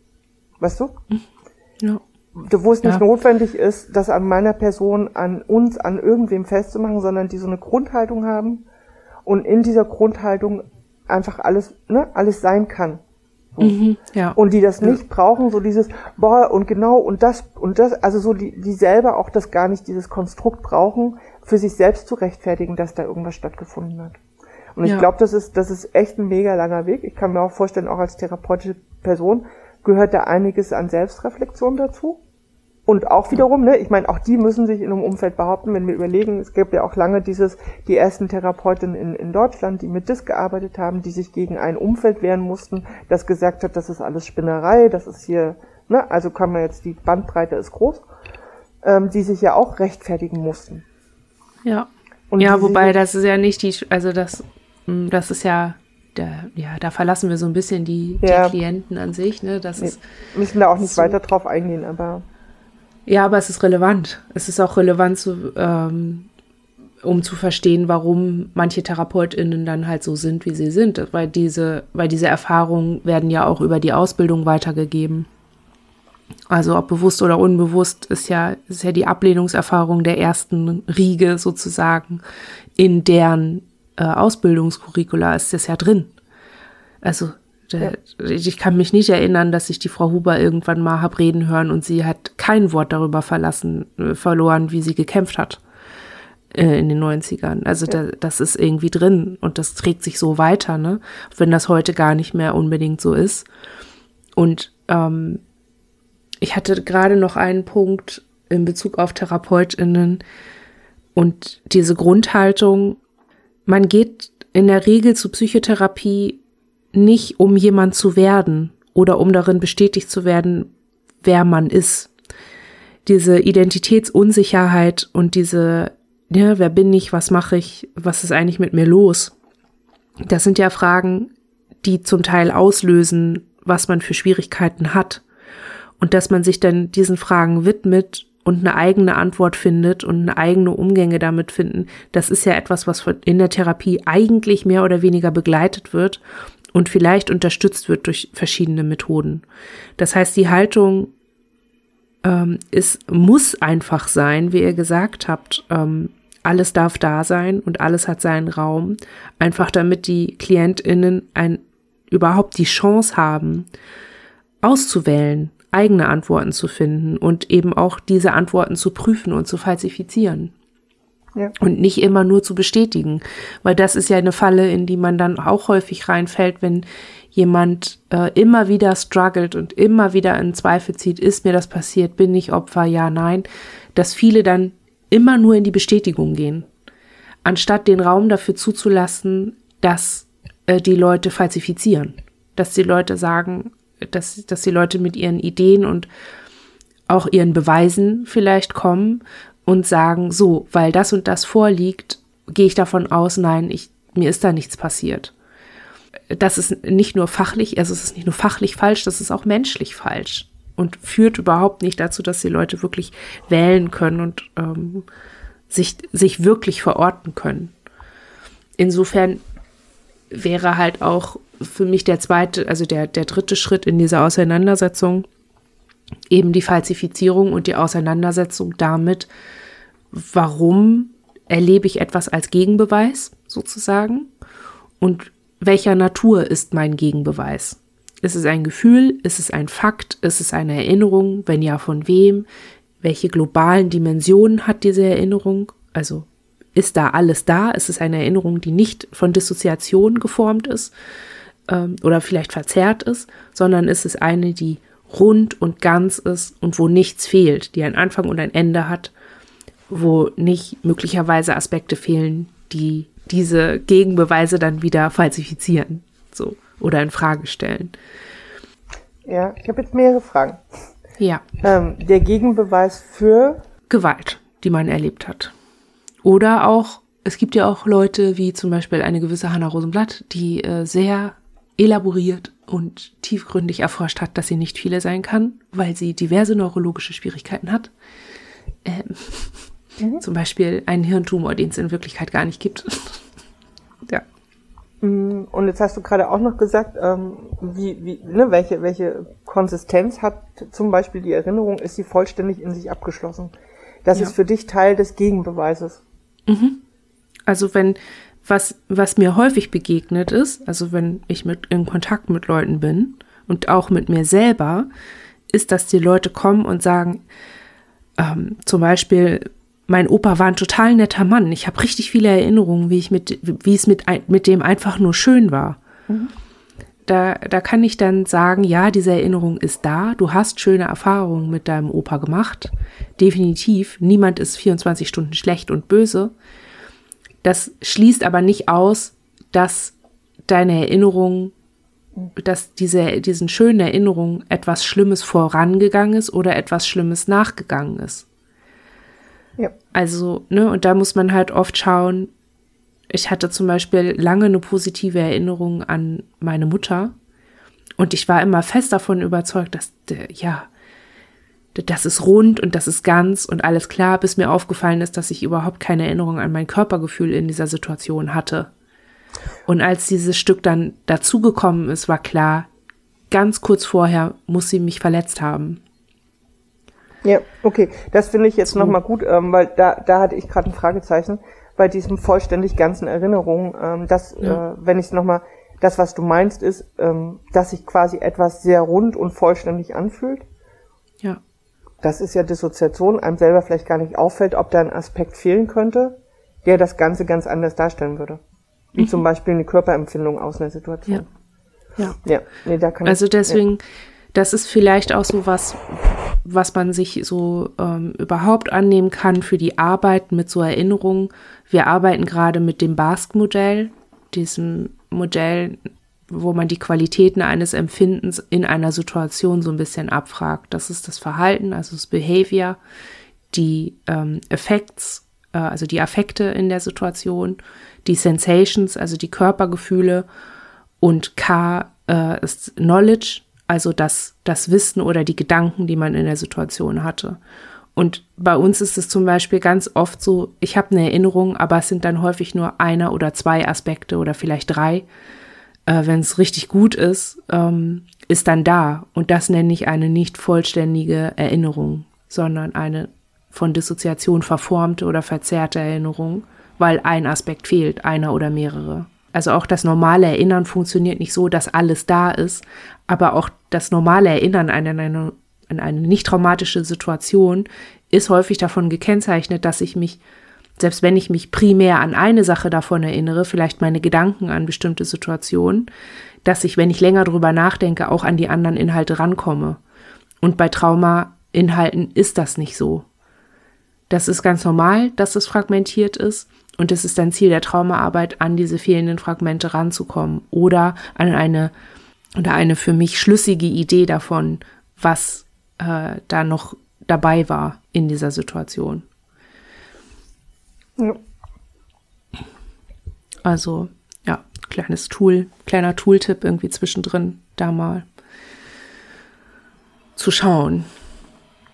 Weißt du? Ja. Wo es nicht ja. notwendig ist, das an meiner Person, an uns, an irgendwem festzumachen, sondern die so eine Grundhaltung haben und in dieser Grundhaltung einfach alles, ne, alles sein kann. Mhm, ja. Und die das nicht brauchen, so dieses, boah, und genau, und das, und das, also so die, die selber auch das gar nicht, dieses Konstrukt brauchen, für sich selbst zu rechtfertigen, dass da irgendwas stattgefunden hat. Und ich ja. glaube, das ist, das ist echt ein mega langer Weg. Ich kann mir auch vorstellen, auch als therapeutische Person gehört da einiges an Selbstreflexion dazu. Und auch wiederum, ne, ich meine, auch die müssen sich in einem Umfeld behaupten, wenn wir überlegen, es gibt ja auch lange dieses, die ersten Therapeutinnen in, in Deutschland, die mit DIS gearbeitet haben, die sich gegen ein Umfeld wehren mussten, das gesagt hat, das ist alles Spinnerei, das ist hier, ne, also kann man jetzt, die Bandbreite ist groß, ähm, die sich ja auch rechtfertigen mussten. Ja. Und ja, wobei das ist ja nicht die, also das, hm, das ist ja, der, ja, da verlassen wir so ein bisschen die, ja. die Klienten an sich, ne? Das nee, ist, müssen da auch nicht so, weiter drauf eingehen, aber. Ja, aber es ist relevant. Es ist auch relevant zu, ähm, um zu verstehen, warum manche TherapeutInnen dann halt so sind, wie sie sind. Weil diese, weil diese Erfahrungen werden ja auch über die Ausbildung weitergegeben. Also ob bewusst oder unbewusst ist ja, ist ja die Ablehnungserfahrung der ersten Riege sozusagen in deren äh, Ausbildungskurricula ist das ja drin. Also ja. ich kann mich nicht erinnern, dass ich die Frau Huber irgendwann mal hab reden hören und sie hat kein Wort darüber verlassen, äh, verloren, wie sie gekämpft hat äh, in den 90ern. Also da, das ist irgendwie drin und das trägt sich so weiter, ne? Wenn das heute gar nicht mehr unbedingt so ist. Und ähm, ich hatte gerade noch einen Punkt in Bezug auf TherapeutInnen und diese Grundhaltung, man geht in der Regel zu Psychotherapie nicht, um jemand zu werden oder um darin bestätigt zu werden, wer man ist. Diese Identitätsunsicherheit und diese, ja, wer bin ich, was mache ich, was ist eigentlich mit mir los? Das sind ja Fragen, die zum Teil auslösen, was man für Schwierigkeiten hat. Und dass man sich dann diesen Fragen widmet und eine eigene Antwort findet und eine eigene Umgänge damit finden, das ist ja etwas, was in der Therapie eigentlich mehr oder weniger begleitet wird und vielleicht unterstützt wird durch verschiedene Methoden. Das heißt, die Haltung ähm, ist, muss einfach sein, wie ihr gesagt habt. Ähm, alles darf da sein und alles hat seinen Raum, einfach damit die KlientInnen ein, überhaupt die Chance haben, auszuwählen, eigene Antworten zu finden und eben auch diese Antworten zu prüfen und zu falsifizieren. Ja. Und nicht immer nur zu bestätigen, weil das ist ja eine Falle, in die man dann auch häufig reinfällt, wenn jemand äh, immer wieder struggelt und immer wieder in Zweifel zieht, ist mir das passiert, bin ich Opfer, ja, nein, dass viele dann immer nur in die Bestätigung gehen, anstatt den Raum dafür zuzulassen, dass äh, die Leute falsifizieren, dass die Leute sagen, dass, dass die Leute mit ihren Ideen und auch ihren Beweisen vielleicht kommen und sagen, so, weil das und das vorliegt, gehe ich davon aus, nein, ich, mir ist da nichts passiert. Das ist nicht nur fachlich, also es ist nicht nur fachlich falsch, das ist auch menschlich falsch und führt überhaupt nicht dazu, dass die Leute wirklich wählen können und ähm, sich, sich wirklich verorten können. Insofern wäre halt auch für mich der zweite, also der, der dritte Schritt in dieser Auseinandersetzung eben die Falsifizierung und die Auseinandersetzung damit, warum erlebe ich etwas als Gegenbeweis sozusagen und welcher Natur ist mein Gegenbeweis? Ist es ein Gefühl? Ist es ein Fakt? Ist es eine Erinnerung? Wenn ja, von wem? Welche globalen Dimensionen hat diese Erinnerung? Also ist da alles da? Ist es eine Erinnerung, die nicht von Dissoziation geformt ist ähm, oder vielleicht verzerrt ist, sondern ist es eine, die rund und ganz ist und wo nichts fehlt, die einen Anfang und ein Ende hat, wo nicht möglicherweise Aspekte fehlen, die diese Gegenbeweise dann wieder falsifizieren, so oder in Frage stellen. Ja, ich habe jetzt mehrere Fragen. Ja. Ähm, der Gegenbeweis für Gewalt, die man erlebt hat. Oder auch, es gibt ja auch Leute wie zum Beispiel eine gewisse Hanna Rosenblatt, die äh, sehr elaboriert und tiefgründig erforscht hat, dass sie nicht viele sein kann, weil sie diverse neurologische Schwierigkeiten hat. Ähm, mhm. Zum Beispiel einen Hirntumor, den es in Wirklichkeit gar nicht gibt. ja. Mm, und jetzt hast du gerade auch noch gesagt, ähm, wie, wie, ne, welche, welche Konsistenz hat zum Beispiel die Erinnerung, ist sie vollständig in sich abgeschlossen. Das ja. ist für dich Teil des Gegenbeweises. Mhm. Also wenn, was, was mir häufig begegnet ist, also wenn ich mit, in Kontakt mit Leuten bin und auch mit mir selber, ist, dass die Leute kommen und sagen, ähm, zum Beispiel, mein Opa war ein total netter Mann. Ich habe richtig viele Erinnerungen, wie ich mit, wie es mit, mit dem einfach nur schön war. Mhm. Da, da kann ich dann sagen, ja, diese Erinnerung ist da. Du hast schöne Erfahrungen mit deinem Opa gemacht. Definitiv. Niemand ist 24 Stunden schlecht und böse. Das schließt aber nicht aus, dass deine Erinnerung, dass diese, diesen schönen Erinnerungen etwas Schlimmes vorangegangen ist oder etwas Schlimmes nachgegangen ist. Ja. Also, ne, und da muss man halt oft schauen. Ich hatte zum Beispiel lange eine positive Erinnerung an meine Mutter. Und ich war immer fest davon überzeugt, dass, ja, das ist rund und das ist ganz und alles klar, bis mir aufgefallen ist, dass ich überhaupt keine Erinnerung an mein Körpergefühl in dieser Situation hatte. Und als dieses Stück dann dazugekommen ist, war klar, ganz kurz vorher muss sie mich verletzt haben. Ja, okay. Das finde ich jetzt nochmal gut, ähm, weil da, da hatte ich gerade ein Fragezeichen bei diesem vollständig ganzen Erinnerungen, ähm, dass, ja. äh, wenn ich es nochmal, das, was du meinst, ist, ähm, dass sich quasi etwas sehr rund und vollständig anfühlt. Ja. Das ist ja Dissoziation, einem selber vielleicht gar nicht auffällt, ob da ein Aspekt fehlen könnte, der das Ganze ganz anders darstellen würde. Wie mhm. zum Beispiel eine Körperempfindung aus einer Situation. Ja. Ja. ja. Nee, da kann also deswegen, ja. Das ist vielleicht auch so was, was man sich so ähm, überhaupt annehmen kann für die Arbeit mit so Erinnerungen. Wir arbeiten gerade mit dem Basque-Modell, diesem Modell, wo man die Qualitäten eines Empfindens in einer Situation so ein bisschen abfragt. Das ist das Verhalten, also das Behavior, die ähm, Effects, äh, also die Affekte in der Situation, die Sensations, also die Körpergefühle und K äh, ist Knowledge, also das, das Wissen oder die Gedanken, die man in der Situation hatte. Und bei uns ist es zum Beispiel ganz oft so, ich habe eine Erinnerung, aber es sind dann häufig nur einer oder zwei Aspekte oder vielleicht drei. Äh, Wenn es richtig gut ist, ähm, ist dann da. Und das nenne ich eine nicht vollständige Erinnerung, sondern eine von Dissoziation verformte oder verzerrte Erinnerung, weil ein Aspekt fehlt, einer oder mehrere. Also auch das normale Erinnern funktioniert nicht so, dass alles da ist, aber auch das normale Erinnern an eine, an eine nicht traumatische Situation ist häufig davon gekennzeichnet, dass ich mich, selbst wenn ich mich primär an eine Sache davon erinnere, vielleicht meine Gedanken an bestimmte Situationen, dass ich, wenn ich länger drüber nachdenke, auch an die anderen Inhalte rankomme. Und bei Trauma-Inhalten ist das nicht so. Das ist ganz normal, dass es fragmentiert ist. Und es ist ein Ziel der Traumaarbeit, an diese fehlenden Fragmente ranzukommen oder an eine oder eine für mich schlüssige Idee davon, was äh, da noch dabei war in dieser Situation. Ja. Also, ja, kleines Tool, kleiner Tooltip irgendwie zwischendrin, da mal zu schauen.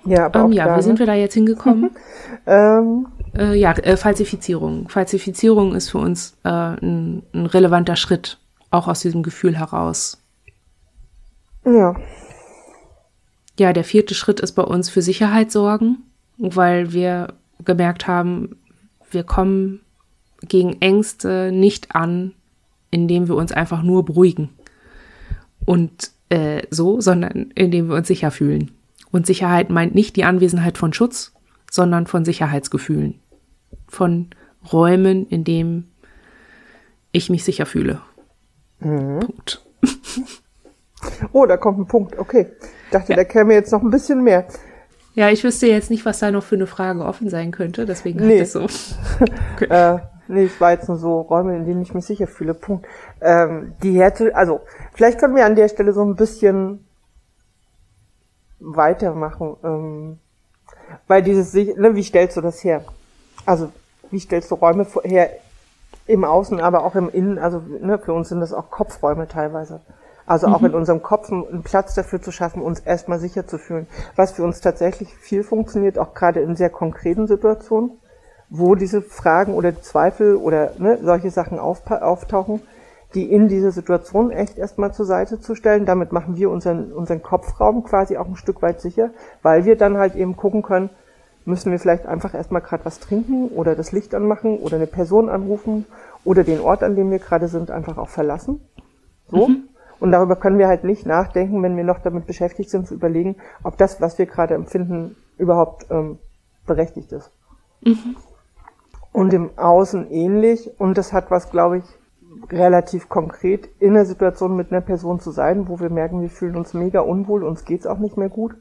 Ja, aber ähm, ja, wie sind wir da jetzt hingekommen? ähm, äh, ja, äh, Falsifizierung. Falsifizierung ist für uns äh, ein, ein relevanter Schritt, auch aus diesem Gefühl heraus. Ja. Ja, der vierte Schritt ist bei uns für Sicherheit sorgen, weil wir gemerkt haben, wir kommen gegen Ängste nicht an, indem wir uns einfach nur beruhigen. Und äh, so, sondern indem wir uns sicher fühlen. Und Sicherheit meint nicht die Anwesenheit von Schutz, sondern von Sicherheitsgefühlen. Von Räumen, in denen ich mich sicher fühle. Mhm. Punkt. Oh, da kommt ein Punkt. Okay. Ich dachte, ja. da käme jetzt noch ein bisschen mehr. Ja, ich wüsste jetzt nicht, was da noch für eine Frage offen sein könnte, deswegen nee. hat es so. Okay. äh, nee, es war jetzt nur so Räume, in denen ich mich sicher fühle. Punkt. Ähm, die Härte, also vielleicht können wir an der Stelle so ein bisschen weitermachen. Ähm, weil dieses, ne, wie stellst du das her? Also, wie stellst du Räume her im Außen, aber auch im Innen? Also, ne, für uns sind das auch Kopfräume teilweise. Also auch mhm. in unserem Kopf einen Platz dafür zu schaffen, uns erstmal sicher zu fühlen. Was für uns tatsächlich viel funktioniert, auch gerade in sehr konkreten Situationen, wo diese Fragen oder Zweifel oder ne, solche Sachen auftauchen, die in dieser Situation echt erstmal zur Seite zu stellen. Damit machen wir unseren, unseren Kopfraum quasi auch ein Stück weit sicher, weil wir dann halt eben gucken können, müssen wir vielleicht einfach erstmal gerade was trinken oder das Licht anmachen oder eine Person anrufen oder den Ort, an dem wir gerade sind, einfach auch verlassen. So. Mhm. Und darüber können wir halt nicht nachdenken, wenn wir noch damit beschäftigt sind, zu überlegen, ob das, was wir gerade empfinden, überhaupt ähm, berechtigt ist. Mhm. Und im Außen ähnlich. Und das hat was, glaube ich, relativ konkret in der Situation mit einer Person zu sein, wo wir merken, wir fühlen uns mega unwohl, uns geht's auch nicht mehr gut.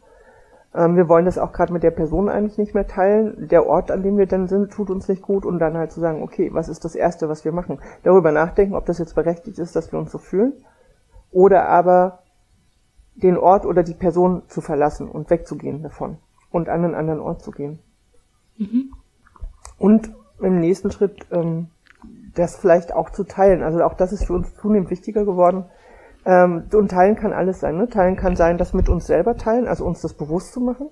Ähm, wir wollen das auch gerade mit der Person eigentlich nicht mehr teilen. Der Ort, an dem wir dann sind, tut uns nicht gut und dann halt zu sagen, okay, was ist das Erste, was wir machen? Darüber nachdenken, ob das jetzt berechtigt ist, dass wir uns so fühlen oder aber den Ort oder die Person zu verlassen und wegzugehen davon und an einen anderen Ort zu gehen. Mhm. Und im nächsten Schritt ähm, das vielleicht auch zu teilen. Also auch das ist für uns zunehmend wichtiger geworden. Ähm, und teilen kann alles sein. Ne? Teilen kann sein, das mit uns selber teilen, also uns das bewusst zu machen.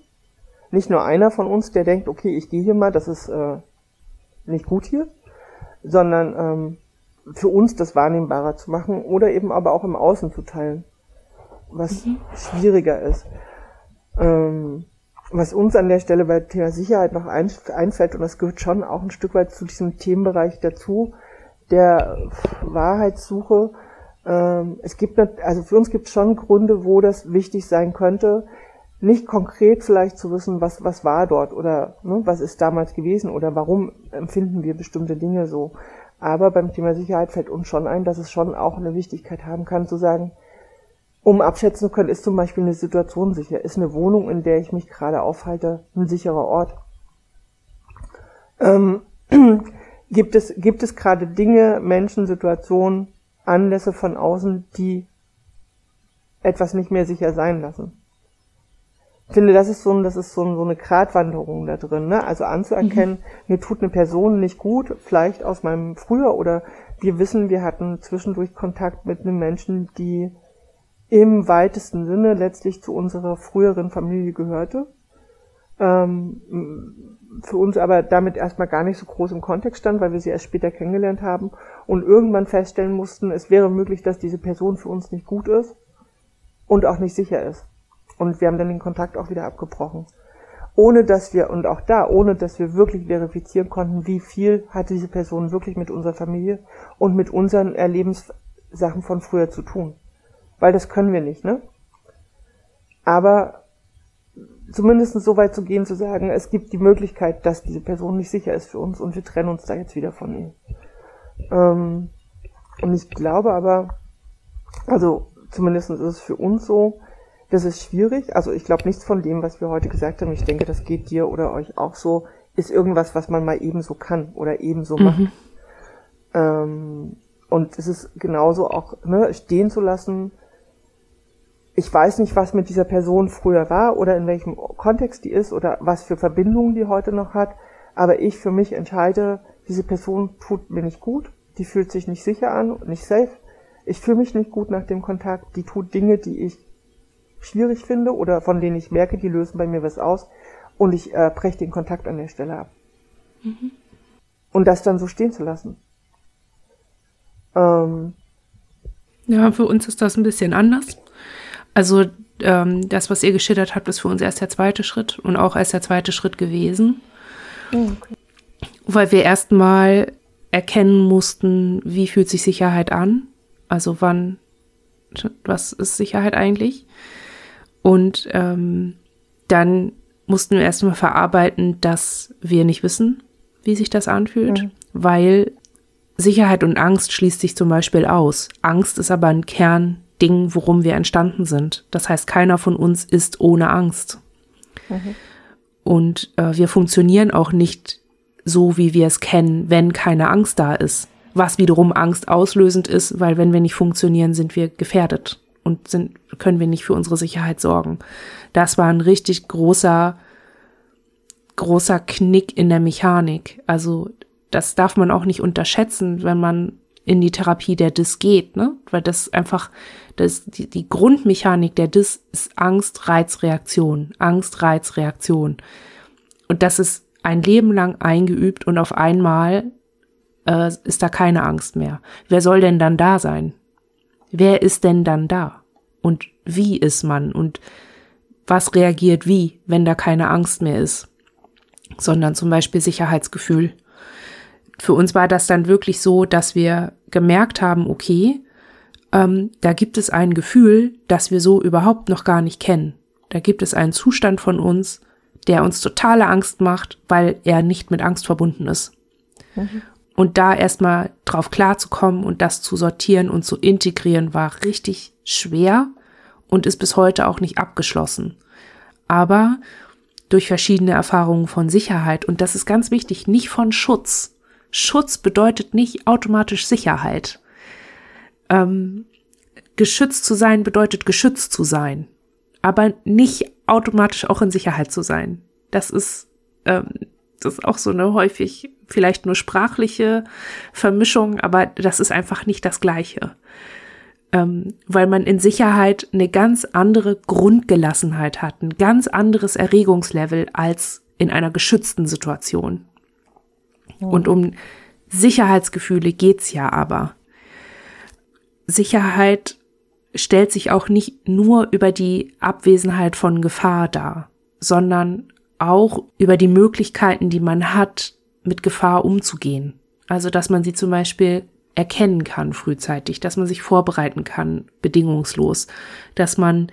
Nicht nur einer von uns, der denkt, okay, ich gehe hier mal, das ist äh, nicht gut hier, sondern ähm, für uns das wahrnehmbarer zu machen oder eben aber auch im Außen zu teilen, was mhm. schwieriger ist. Ähm, was uns an der Stelle bei Thema Sicherheit noch einfällt, und das gehört schon auch ein Stück weit zu diesem Themenbereich dazu, der Wahrheitssuche. Ähm, es gibt, also für uns gibt es schon Gründe, wo das wichtig sein könnte, nicht konkret vielleicht zu wissen, was, was war dort oder ne, was ist damals gewesen oder warum empfinden wir bestimmte Dinge so. Aber beim Thema Sicherheit fällt uns schon ein, dass es schon auch eine Wichtigkeit haben kann, zu sagen, um abschätzen zu können, ist zum Beispiel eine Situation sicher, ist eine Wohnung, in der ich mich gerade aufhalte, ein sicherer Ort. Ähm, gibt es, gibt es gerade Dinge, Menschen, Situationen, Anlässe von außen, die etwas nicht mehr sicher sein lassen? Ich finde, das ist so, ein, das ist so, ein, so eine Gratwanderung da drin, ne? Also anzuerkennen, mhm. mir tut eine Person nicht gut, vielleicht aus meinem früher oder wir wissen, wir hatten zwischendurch Kontakt mit einem Menschen, die im weitesten Sinne letztlich zu unserer früheren Familie gehörte. Ähm, für uns aber damit erstmal gar nicht so groß im Kontext stand, weil wir sie erst später kennengelernt haben und irgendwann feststellen mussten, es wäre möglich, dass diese Person für uns nicht gut ist und auch nicht sicher ist. Und wir haben dann den Kontakt auch wieder abgebrochen. Ohne dass wir, und auch da, ohne dass wir wirklich verifizieren konnten, wie viel hatte diese Person wirklich mit unserer Familie und mit unseren Erlebenssachen von früher zu tun. Weil das können wir nicht, ne? Aber zumindest so weit zu gehen, zu sagen, es gibt die Möglichkeit, dass diese Person nicht sicher ist für uns und wir trennen uns da jetzt wieder von ihr. Ähm, und ich glaube aber, also zumindest ist es für uns so, das ist schwierig. Also ich glaube, nichts von dem, was wir heute gesagt haben, ich denke, das geht dir oder euch auch so, ist irgendwas, was man mal ebenso kann oder ebenso mhm. macht. Ähm, und es ist genauso auch ne, stehen zu lassen. Ich weiß nicht, was mit dieser Person früher war oder in welchem Kontext die ist oder was für Verbindungen die heute noch hat. Aber ich für mich entscheide, diese Person tut mir nicht gut, die fühlt sich nicht sicher an, nicht safe. Ich fühle mich nicht gut nach dem Kontakt, die tut Dinge, die ich schwierig finde oder von denen ich merke, die lösen bei mir was aus und ich äh, breche den Kontakt an der Stelle ab. Mhm. Und das dann so stehen zu lassen. Ähm, ja, für uns ist das ein bisschen anders. Also ähm, das, was ihr geschildert habt, ist für uns erst der zweite Schritt und auch erst der zweite Schritt gewesen. Oh, okay. Weil wir erstmal erkennen mussten, wie fühlt sich Sicherheit an? Also wann, was ist Sicherheit eigentlich? Und ähm, dann mussten wir erstmal verarbeiten, dass wir nicht wissen, wie sich das anfühlt, mhm. weil Sicherheit und Angst schließt sich zum Beispiel aus. Angst ist aber ein Kernding, worum wir entstanden sind. Das heißt, keiner von uns ist ohne Angst. Mhm. Und äh, wir funktionieren auch nicht so, wie wir es kennen, wenn keine Angst da ist. Was wiederum Angst auslösend ist, weil wenn wir nicht funktionieren, sind wir gefährdet und sind, können wir nicht für unsere Sicherheit sorgen. Das war ein richtig großer, großer Knick in der Mechanik. Also das darf man auch nicht unterschätzen, wenn man in die Therapie der DIS geht, ne? Weil das einfach, das, die, die Grundmechanik der DIS ist Angst, Reiz, Reaktion. Angst, Reiz, Reaktion. Und das ist ein Leben lang eingeübt und auf einmal äh, ist da keine Angst mehr. Wer soll denn dann da sein? Wer ist denn dann da? Und wie ist man? Und was reagiert wie, wenn da keine Angst mehr ist? Sondern zum Beispiel Sicherheitsgefühl. Für uns war das dann wirklich so, dass wir gemerkt haben, okay, ähm, da gibt es ein Gefühl, das wir so überhaupt noch gar nicht kennen. Da gibt es einen Zustand von uns, der uns totale Angst macht, weil er nicht mit Angst verbunden ist. Mhm. Und da erstmal drauf klarzukommen und das zu sortieren und zu integrieren, war richtig schwer und ist bis heute auch nicht abgeschlossen. Aber durch verschiedene Erfahrungen von Sicherheit, und das ist ganz wichtig, nicht von Schutz. Schutz bedeutet nicht automatisch Sicherheit. Ähm, geschützt zu sein bedeutet geschützt zu sein, aber nicht automatisch auch in Sicherheit zu sein. Das ist ähm, Das ist auch so eine häufig vielleicht nur sprachliche Vermischung, aber das ist einfach nicht das Gleiche. Ähm, weil man in Sicherheit eine ganz andere Grundgelassenheit hat, ein ganz anderes Erregungslevel als in einer geschützten Situation. Ja. Und um Sicherheitsgefühle geht's ja aber. Sicherheit stellt sich auch nicht nur über die Abwesenheit von Gefahr dar, sondern auch über die Möglichkeiten, die man hat, mit Gefahr umzugehen. Also, dass man sie zum Beispiel erkennen kann frühzeitig, dass man sich vorbereiten kann, bedingungslos, dass man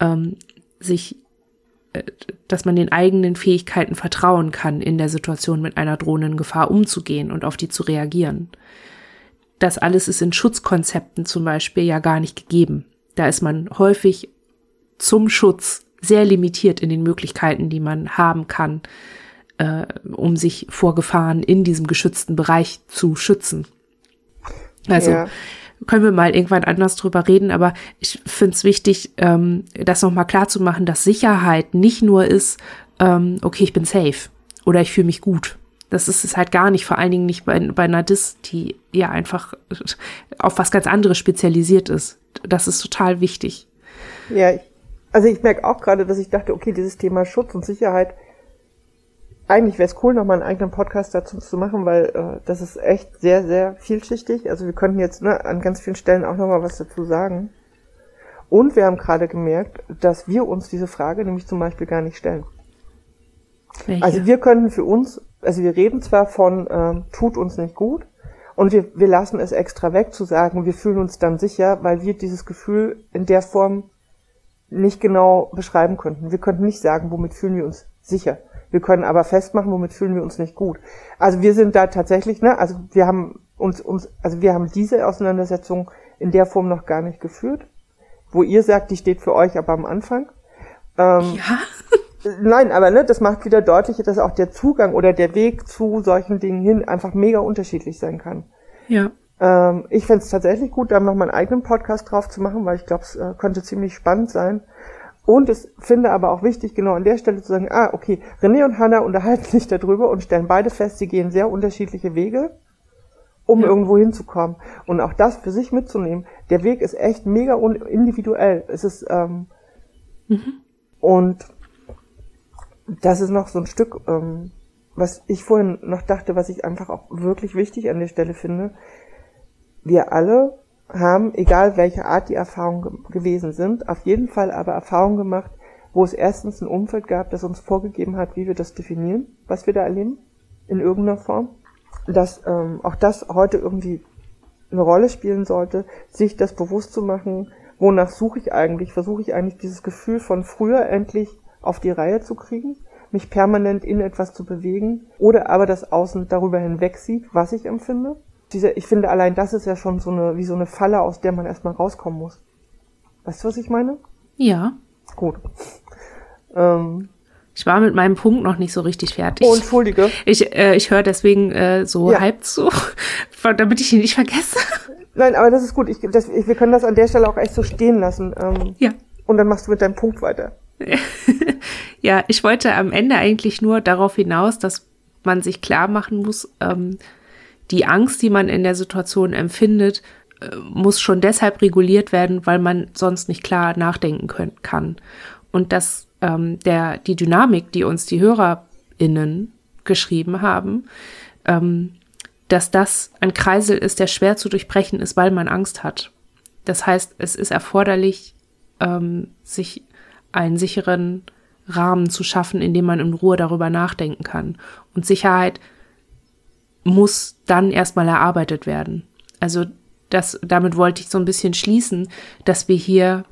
ähm, sich, äh, dass man den eigenen Fähigkeiten vertrauen kann, in der Situation mit einer drohenden Gefahr umzugehen und auf die zu reagieren. Das alles ist in Schutzkonzepten zum Beispiel ja gar nicht gegeben. Da ist man häufig zum Schutz sehr limitiert in den Möglichkeiten, die man haben kann, äh, um sich vor Gefahren in diesem geschützten Bereich zu schützen. Also ja. können wir mal irgendwann anders drüber reden, aber ich finde es wichtig, ähm, das nochmal klar zu machen, dass Sicherheit nicht nur ist, ähm, okay, ich bin safe oder ich fühle mich gut. Das ist es halt gar nicht, vor allen Dingen nicht bei, bei einer Dis, die ja einfach auf was ganz anderes spezialisiert ist. Das ist total wichtig. Ja, also ich merke auch gerade, dass ich dachte, okay, dieses Thema Schutz und Sicherheit, eigentlich wäre es cool, nochmal einen eigenen Podcast dazu zu machen, weil äh, das ist echt sehr, sehr vielschichtig. Also wir könnten jetzt ne, an ganz vielen Stellen auch nochmal was dazu sagen. Und wir haben gerade gemerkt, dass wir uns diese Frage nämlich zum Beispiel gar nicht stellen. Welche? Also wir könnten für uns, also wir reden zwar von, ähm, tut uns nicht gut, und wir, wir lassen es extra weg zu sagen, wir fühlen uns dann sicher, weil wir dieses Gefühl in der Form nicht genau beschreiben könnten. Wir könnten nicht sagen, womit fühlen wir uns sicher. Wir können aber festmachen, womit fühlen wir uns nicht gut. Also wir sind da tatsächlich, ne, also wir haben uns, uns, also wir haben diese Auseinandersetzung in der Form noch gar nicht geführt, wo ihr sagt, die steht für euch aber am Anfang. Ähm, ja. Nein, aber ne, das macht wieder deutlich, dass auch der Zugang oder der Weg zu solchen Dingen hin einfach mega unterschiedlich sein kann. Ja. Ähm, ich fände es tatsächlich gut, da noch mal einen eigenen Podcast drauf zu machen, weil ich glaube, es äh, könnte ziemlich spannend sein. Und es finde aber auch wichtig, genau an der Stelle zu sagen, ah, okay, René und Hannah unterhalten sich darüber und stellen beide fest, sie gehen sehr unterschiedliche Wege, um ja. irgendwo hinzukommen. Und auch das für sich mitzunehmen. Der Weg ist echt mega individuell. Es ist, ähm, mhm. und das ist noch so ein Stück, ähm, was ich vorhin noch dachte, was ich einfach auch wirklich wichtig an der Stelle finde. Wir alle haben, egal welche Art die Erfahrungen ge gewesen sind, auf jeden Fall aber Erfahrungen gemacht, wo es erstens ein Umfeld gab, das uns vorgegeben hat, wie wir das definieren, was wir da erleben, in irgendeiner Form. Dass ähm, auch das heute irgendwie eine Rolle spielen sollte, sich das bewusst zu machen, wonach suche ich eigentlich, versuche ich eigentlich dieses Gefühl von früher endlich auf die Reihe zu kriegen, mich permanent in etwas zu bewegen oder aber das Außen darüber hinweg sieht, was ich empfinde diese, ich finde allein das ist ja schon so eine, wie so eine Falle, aus der man erstmal rauskommen muss. Weißt du, was ich meine? Ja. Gut. Ähm, ich war mit meinem Punkt noch nicht so richtig fertig. Oh, entschuldige. Ich, äh, ich höre deswegen äh, so ja. halb zu, damit ich ihn nicht vergesse. Nein, aber das ist gut. Ich, das, ich, wir können das an der Stelle auch echt so stehen lassen. Ähm, ja. Und dann machst du mit deinem Punkt weiter. ja, ich wollte am Ende eigentlich nur darauf hinaus, dass man sich klar machen muss, ähm, die Angst, die man in der Situation empfindet, äh, muss schon deshalb reguliert werden, weil man sonst nicht klar nachdenken können, kann. Und dass ähm, der, die Dynamik, die uns die HörerInnen geschrieben haben, ähm, dass das ein Kreisel ist, der schwer zu durchbrechen ist, weil man Angst hat. Das heißt, es ist erforderlich, ähm, sich einen sicheren Rahmen zu schaffen, in dem man in Ruhe darüber nachdenken kann. Und Sicherheit muss dann erstmal erarbeitet werden. Also das, damit wollte ich so ein bisschen schließen, dass wir hier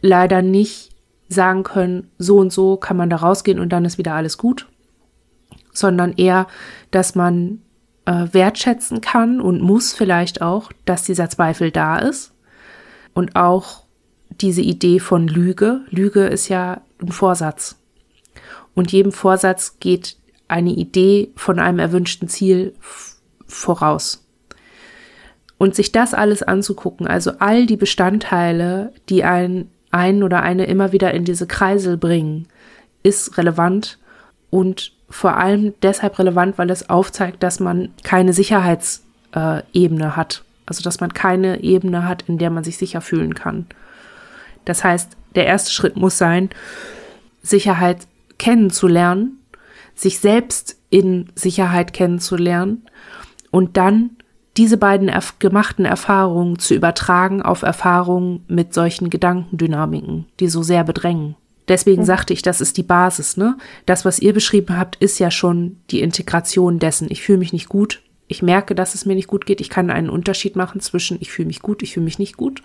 leider nicht sagen können, so und so kann man da rausgehen und dann ist wieder alles gut, sondern eher, dass man äh, wertschätzen kann und muss vielleicht auch, dass dieser Zweifel da ist und auch diese Idee von Lüge. Lüge ist ja ein Vorsatz. Und jedem Vorsatz geht eine Idee von einem erwünschten Ziel voraus. Und sich das alles anzugucken, also all die Bestandteile, die ein, ein oder eine immer wieder in diese Kreisel bringen, ist relevant und vor allem deshalb relevant, weil es aufzeigt, dass man keine Sicherheitsebene hat. Also dass man keine Ebene hat, in der man sich sicher fühlen kann. Das heißt, der erste Schritt muss sein, Sicherheit kennenzulernen, sich selbst in Sicherheit kennenzulernen und dann diese beiden erf gemachten Erfahrungen zu übertragen auf Erfahrungen mit solchen Gedankendynamiken, die so sehr bedrängen. Deswegen mhm. sagte ich, das ist die Basis, ne? Das, was ihr beschrieben habt, ist ja schon die Integration dessen. Ich fühle mich nicht gut. Ich merke, dass es mir nicht gut geht. Ich kann einen Unterschied machen zwischen ich fühle mich gut, ich fühle mich nicht gut.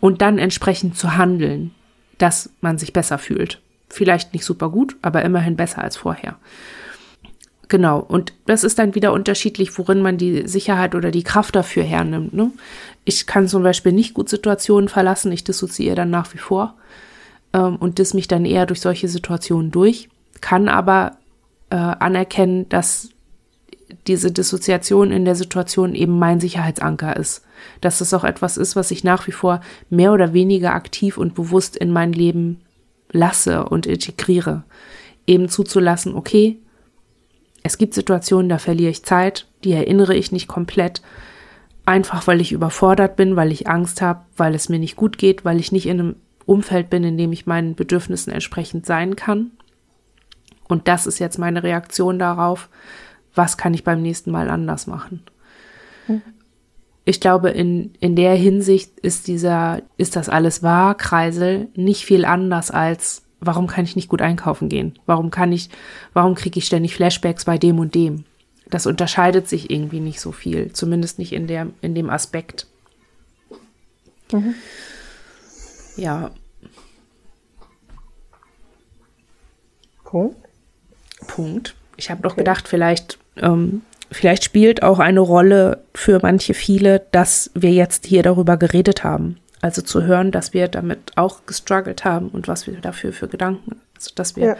Und dann entsprechend zu handeln, dass man sich besser fühlt. Vielleicht nicht super gut, aber immerhin besser als vorher. Genau, und das ist dann wieder unterschiedlich, worin man die Sicherheit oder die Kraft dafür hernimmt. Ne? Ich kann zum Beispiel nicht gut Situationen verlassen, ich dissoziiere dann nach wie vor ähm, und diss mich dann eher durch solche Situationen durch, kann aber äh, anerkennen, dass diese Dissoziation in der Situation eben mein Sicherheitsanker ist. Dass das auch etwas ist, was ich nach wie vor mehr oder weniger aktiv und bewusst in mein Leben lasse und integriere. Eben zuzulassen, okay, es gibt Situationen, da verliere ich Zeit, die erinnere ich nicht komplett, einfach weil ich überfordert bin, weil ich Angst habe, weil es mir nicht gut geht, weil ich nicht in einem Umfeld bin, in dem ich meinen Bedürfnissen entsprechend sein kann. Und das ist jetzt meine Reaktion darauf, was kann ich beim nächsten Mal anders machen. Mhm. Ich glaube, in, in der Hinsicht ist dieser, ist das alles wahr, Kreisel, nicht viel anders als warum kann ich nicht gut einkaufen gehen? Warum kann ich, warum kriege ich ständig Flashbacks bei dem und dem? Das unterscheidet sich irgendwie nicht so viel, zumindest nicht in, der, in dem Aspekt. Mhm. Ja. Punkt. Punkt. Ich habe okay. doch gedacht, vielleicht, ähm, vielleicht spielt auch eine Rolle für manche viele, dass wir jetzt hier darüber geredet haben. Also zu hören, dass wir damit auch gestruggelt haben und was wir dafür für Gedanken, also dass wir, ja.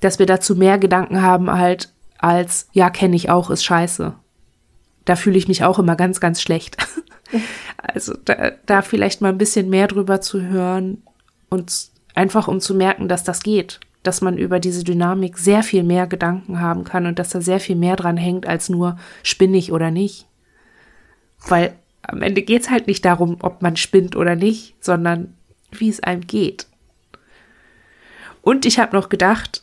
dass wir dazu mehr Gedanken haben halt als, ja, kenne ich auch, ist scheiße. Da fühle ich mich auch immer ganz, ganz schlecht. also da, da vielleicht mal ein bisschen mehr drüber zu hören und einfach um zu merken, dass das geht, dass man über diese Dynamik sehr viel mehr Gedanken haben kann und dass da sehr viel mehr dran hängt als nur spinnig oder nicht. Weil am Ende geht es halt nicht darum, ob man spinnt oder nicht, sondern wie es einem geht. Und ich habe noch gedacht,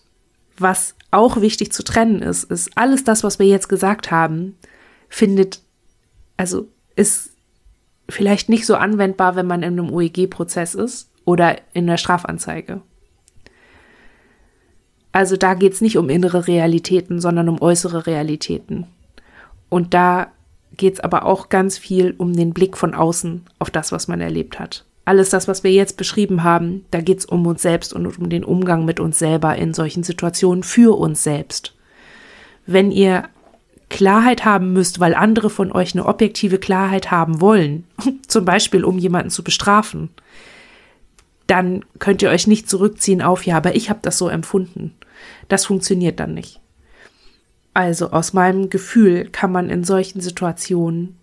was auch wichtig zu trennen ist, ist alles das, was wir jetzt gesagt haben, findet, also ist vielleicht nicht so anwendbar, wenn man in einem OEG-Prozess ist oder in der Strafanzeige. Also da geht es nicht um innere Realitäten, sondern um äußere Realitäten. Und da geht es aber auch ganz viel um den Blick von außen auf das, was man erlebt hat. Alles das, was wir jetzt beschrieben haben, da geht es um uns selbst und um den Umgang mit uns selber in solchen Situationen für uns selbst. Wenn ihr Klarheit haben müsst, weil andere von euch eine objektive Klarheit haben wollen, zum Beispiel um jemanden zu bestrafen, dann könnt ihr euch nicht zurückziehen auf, ja, aber ich habe das so empfunden. Das funktioniert dann nicht. Also aus meinem Gefühl kann man in solchen Situationen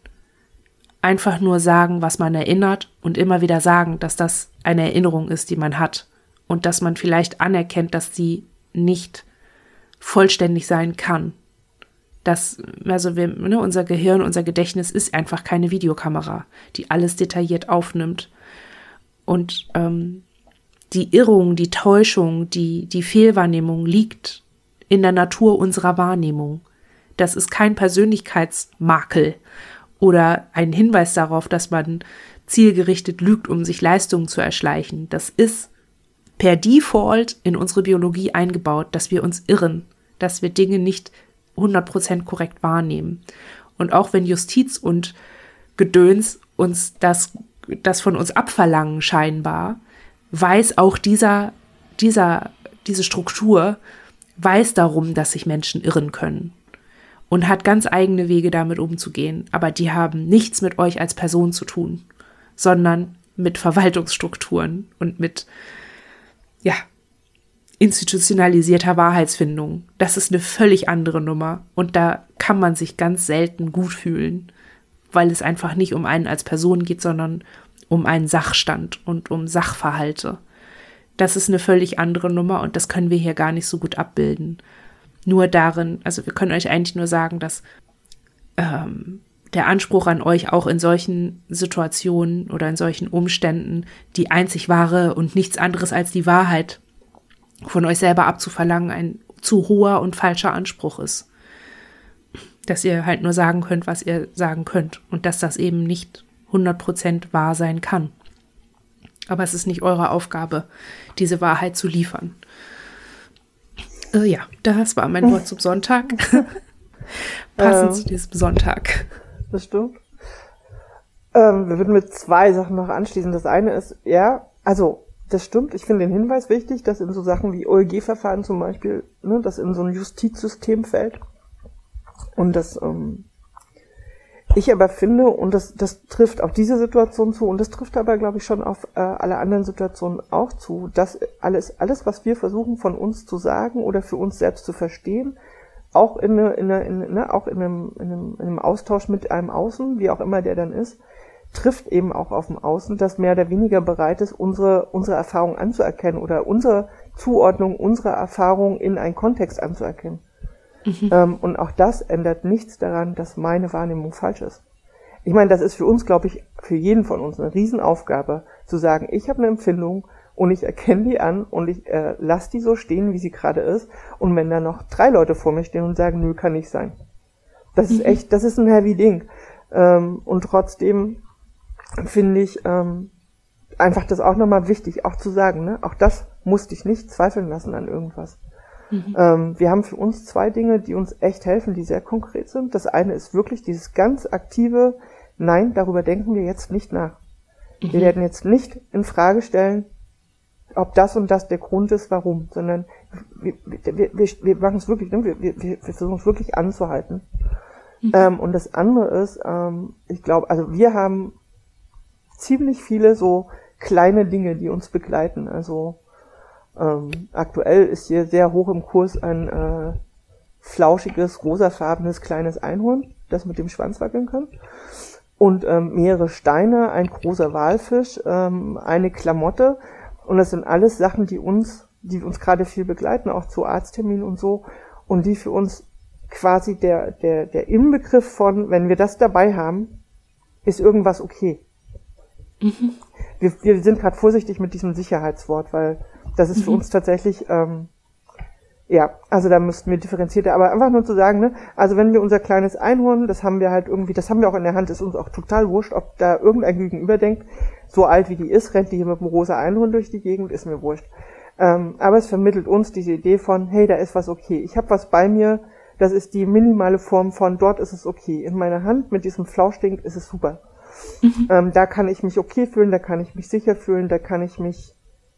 einfach nur sagen, was man erinnert und immer wieder sagen, dass das eine Erinnerung ist, die man hat und dass man vielleicht anerkennt, dass sie nicht vollständig sein kann. Das, also wir, ne, unser Gehirn, unser Gedächtnis ist einfach keine Videokamera, die alles detailliert aufnimmt. Und ähm, die Irrung, die Täuschung, die, die Fehlwahrnehmung liegt in der Natur unserer Wahrnehmung. Das ist kein Persönlichkeitsmakel oder ein Hinweis darauf, dass man zielgerichtet lügt, um sich Leistungen zu erschleichen. Das ist per Default in unsere Biologie eingebaut, dass wir uns irren, dass wir Dinge nicht 100% korrekt wahrnehmen. Und auch wenn Justiz und Gedöns uns das, das von uns abverlangen scheinbar, weiß auch dieser, dieser, diese Struktur, weiß darum, dass sich Menschen irren können und hat ganz eigene Wege damit umzugehen, aber die haben nichts mit euch als Person zu tun, sondern mit Verwaltungsstrukturen und mit, ja, institutionalisierter Wahrheitsfindung. Das ist eine völlig andere Nummer und da kann man sich ganz selten gut fühlen, weil es einfach nicht um einen als Person geht, sondern um einen Sachstand und um Sachverhalte das ist eine völlig andere Nummer und das können wir hier gar nicht so gut abbilden. nur darin, also wir können euch eigentlich nur sagen, dass ähm, der Anspruch an euch auch in solchen Situationen oder in solchen Umständen die einzig wahre und nichts anderes als die Wahrheit von euch selber abzuverlangen ein zu hoher und falscher Anspruch ist. Dass ihr halt nur sagen könnt, was ihr sagen könnt und dass das eben nicht 100% wahr sein kann. Aber es ist nicht eure Aufgabe, diese Wahrheit zu liefern. Äh, ja, das war mein Wort zum Sonntag. Passend ähm, zu diesem Sonntag. Das stimmt. Ähm, wir würden mit zwei Sachen noch anschließen. Das eine ist, ja, also das stimmt. Ich finde den Hinweis wichtig, dass in so Sachen wie OLG-Verfahren zum Beispiel, ne, das in so ein Justizsystem fällt. Und das ähm, ich aber finde, und das, das trifft auf diese Situation zu, und das trifft aber, glaube ich, schon auf äh, alle anderen Situationen auch zu, dass alles, alles, was wir versuchen von uns zu sagen oder für uns selbst zu verstehen, auch in, eine, in, eine, in ne, auch in einem, in, einem, in einem Austausch mit einem Außen, wie auch immer der dann ist, trifft eben auch auf dem Außen, das mehr oder weniger bereit ist, unsere, unsere Erfahrung anzuerkennen oder unsere Zuordnung unserer Erfahrung in einen Kontext anzuerkennen. Mhm. Ähm, und auch das ändert nichts daran, dass meine Wahrnehmung falsch ist. Ich meine, das ist für uns, glaube ich, für jeden von uns eine Riesenaufgabe, zu sagen, ich habe eine Empfindung und ich erkenne die an und ich äh, lasse die so stehen, wie sie gerade ist. Und wenn da noch drei Leute vor mir stehen und sagen, nö, kann nicht sein. Das mhm. ist echt, das ist ein heavy Ding. Ähm, und trotzdem finde ich ähm, einfach das auch nochmal wichtig, auch zu sagen, ne? Auch das musste ich nicht zweifeln lassen an irgendwas. Mhm. Ähm, wir haben für uns zwei Dinge, die uns echt helfen, die sehr konkret sind. Das eine ist wirklich dieses ganz aktive, nein, darüber denken wir jetzt nicht nach. Mhm. Wir werden jetzt nicht in Frage stellen, ob das und das der Grund ist, warum, sondern wir, wir, wir, wir machen es wirklich, ne? wir, wir, wir versuchen es wirklich anzuhalten. Mhm. Ähm, und das andere ist, ähm, ich glaube, also wir haben ziemlich viele so kleine Dinge, die uns begleiten. Also ähm, aktuell ist hier sehr hoch im Kurs ein äh, flauschiges, rosafarbenes kleines Einhorn, das mit dem Schwanz wackeln kann. Und ähm, mehrere Steine, ein großer Walfisch, ähm, eine Klamotte. Und das sind alles Sachen, die uns, die uns gerade viel begleiten, auch zu Arztterminen und so. Und die für uns quasi der, der, der Inbegriff von, wenn wir das dabei haben, ist irgendwas okay. Mhm. Wir, wir sind gerade vorsichtig mit diesem Sicherheitswort, weil das ist für mhm. uns tatsächlich, ähm, ja, also da müssten wir differenzierter, aber einfach nur zu sagen, ne, also wenn wir unser kleines Einhorn, das haben wir halt irgendwie, das haben wir auch in der Hand, ist uns auch total wurscht, ob da irgendein Gegenüber denkt, so alt wie die ist, rennt die hier mit einem rosa Einhorn durch die Gegend, ist mir wurscht. Ähm, aber es vermittelt uns diese Idee von, hey, da ist was okay. Ich habe was bei mir, das ist die minimale Form von, dort ist es okay. In meiner Hand mit diesem Flauschding ist es super. Mhm. Ähm, da kann ich mich okay fühlen, da kann ich mich sicher fühlen, da kann ich mich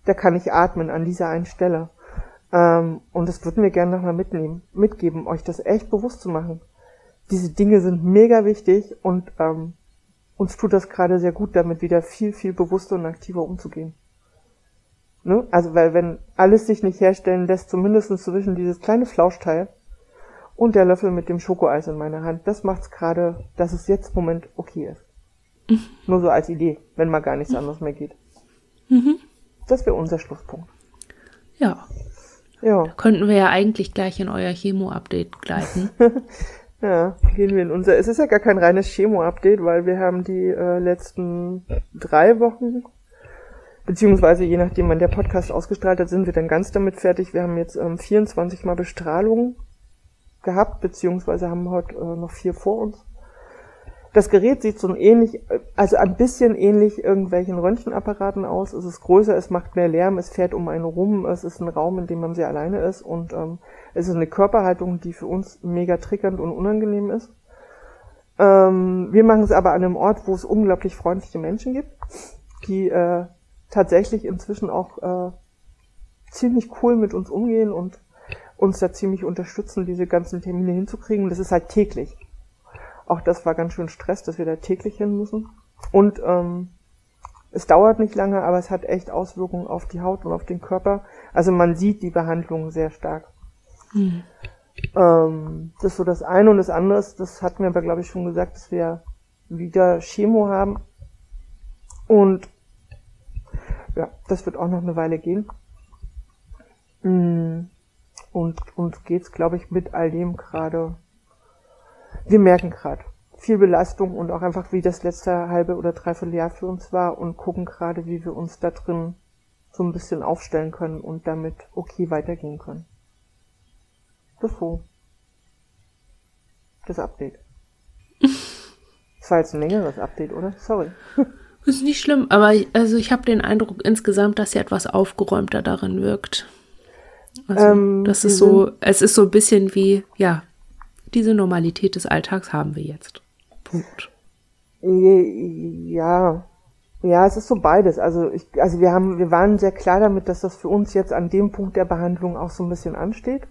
da kann ich atmen an dieser einen Stelle. Ähm, und das würden wir gerne nochmal mitnehmen, mitgeben, euch das echt bewusst zu machen. Diese Dinge sind mega wichtig und ähm, uns tut das gerade sehr gut, damit wieder viel, viel bewusster und aktiver umzugehen. Ne? Also, weil wenn alles sich nicht herstellen lässt, zumindest zwischen dieses kleine Flauschteil und der Löffel mit dem Schokoeis in meiner Hand, das macht's gerade, dass es jetzt im Moment okay ist. Mhm. Nur so als Idee, wenn mal gar nichts mhm. anderes mehr geht. Mhm. Das wäre unser Schlusspunkt. Ja. Ja. Da könnten wir ja eigentlich gleich in euer Chemo-Update gleiten. ja, gehen wir in unser. Es ist ja gar kein reines Chemo-Update, weil wir haben die äh, letzten drei Wochen, beziehungsweise je nachdem, wann der Podcast ausgestrahlt hat, sind wir dann ganz damit fertig. Wir haben jetzt ähm, 24 Mal Bestrahlung gehabt, beziehungsweise haben heute äh, noch vier vor uns. Das Gerät sieht so ähnlich, also ein bisschen ähnlich irgendwelchen Röntgenapparaten aus. Es ist größer, es macht mehr Lärm, es fährt um einen rum, es ist ein Raum, in dem man sehr alleine ist und ähm, es ist eine Körperhaltung, die für uns mega triggernd und unangenehm ist. Ähm, wir machen es aber an einem Ort, wo es unglaublich freundliche Menschen gibt, die äh, tatsächlich inzwischen auch äh, ziemlich cool mit uns umgehen und uns da ziemlich unterstützen, diese ganzen Termine hinzukriegen. Das ist halt täglich. Auch das war ganz schön Stress, dass wir da täglich hin müssen. Und ähm, es dauert nicht lange, aber es hat echt Auswirkungen auf die Haut und auf den Körper. Also man sieht die Behandlung sehr stark. Mhm. Ähm, das ist so das eine und das andere ist, das hatten wir aber glaube ich schon gesagt, dass wir wieder Chemo haben. Und ja, das wird auch noch eine Weile gehen. Mhm. Und uns geht's, glaube ich, mit all dem gerade. Wir merken gerade viel Belastung und auch einfach, wie das letzte halbe oder dreiviertel Jahr für uns war und gucken gerade, wie wir uns da drin so ein bisschen aufstellen können und damit okay weitergehen können. Das so. Das Update. Das war jetzt ein längeres Update, oder? Sorry. Ist nicht schlimm, aber also ich habe den Eindruck insgesamt, dass sie etwas aufgeräumter darin wirkt. Also, ähm, das ist so, es ist so ein bisschen wie, ja, diese Normalität des Alltags haben wir jetzt. Punkt. Ja, ja, es ist so beides. Also ich, also wir haben, wir waren sehr klar damit, dass das für uns jetzt an dem Punkt der Behandlung auch so ein bisschen ansteht.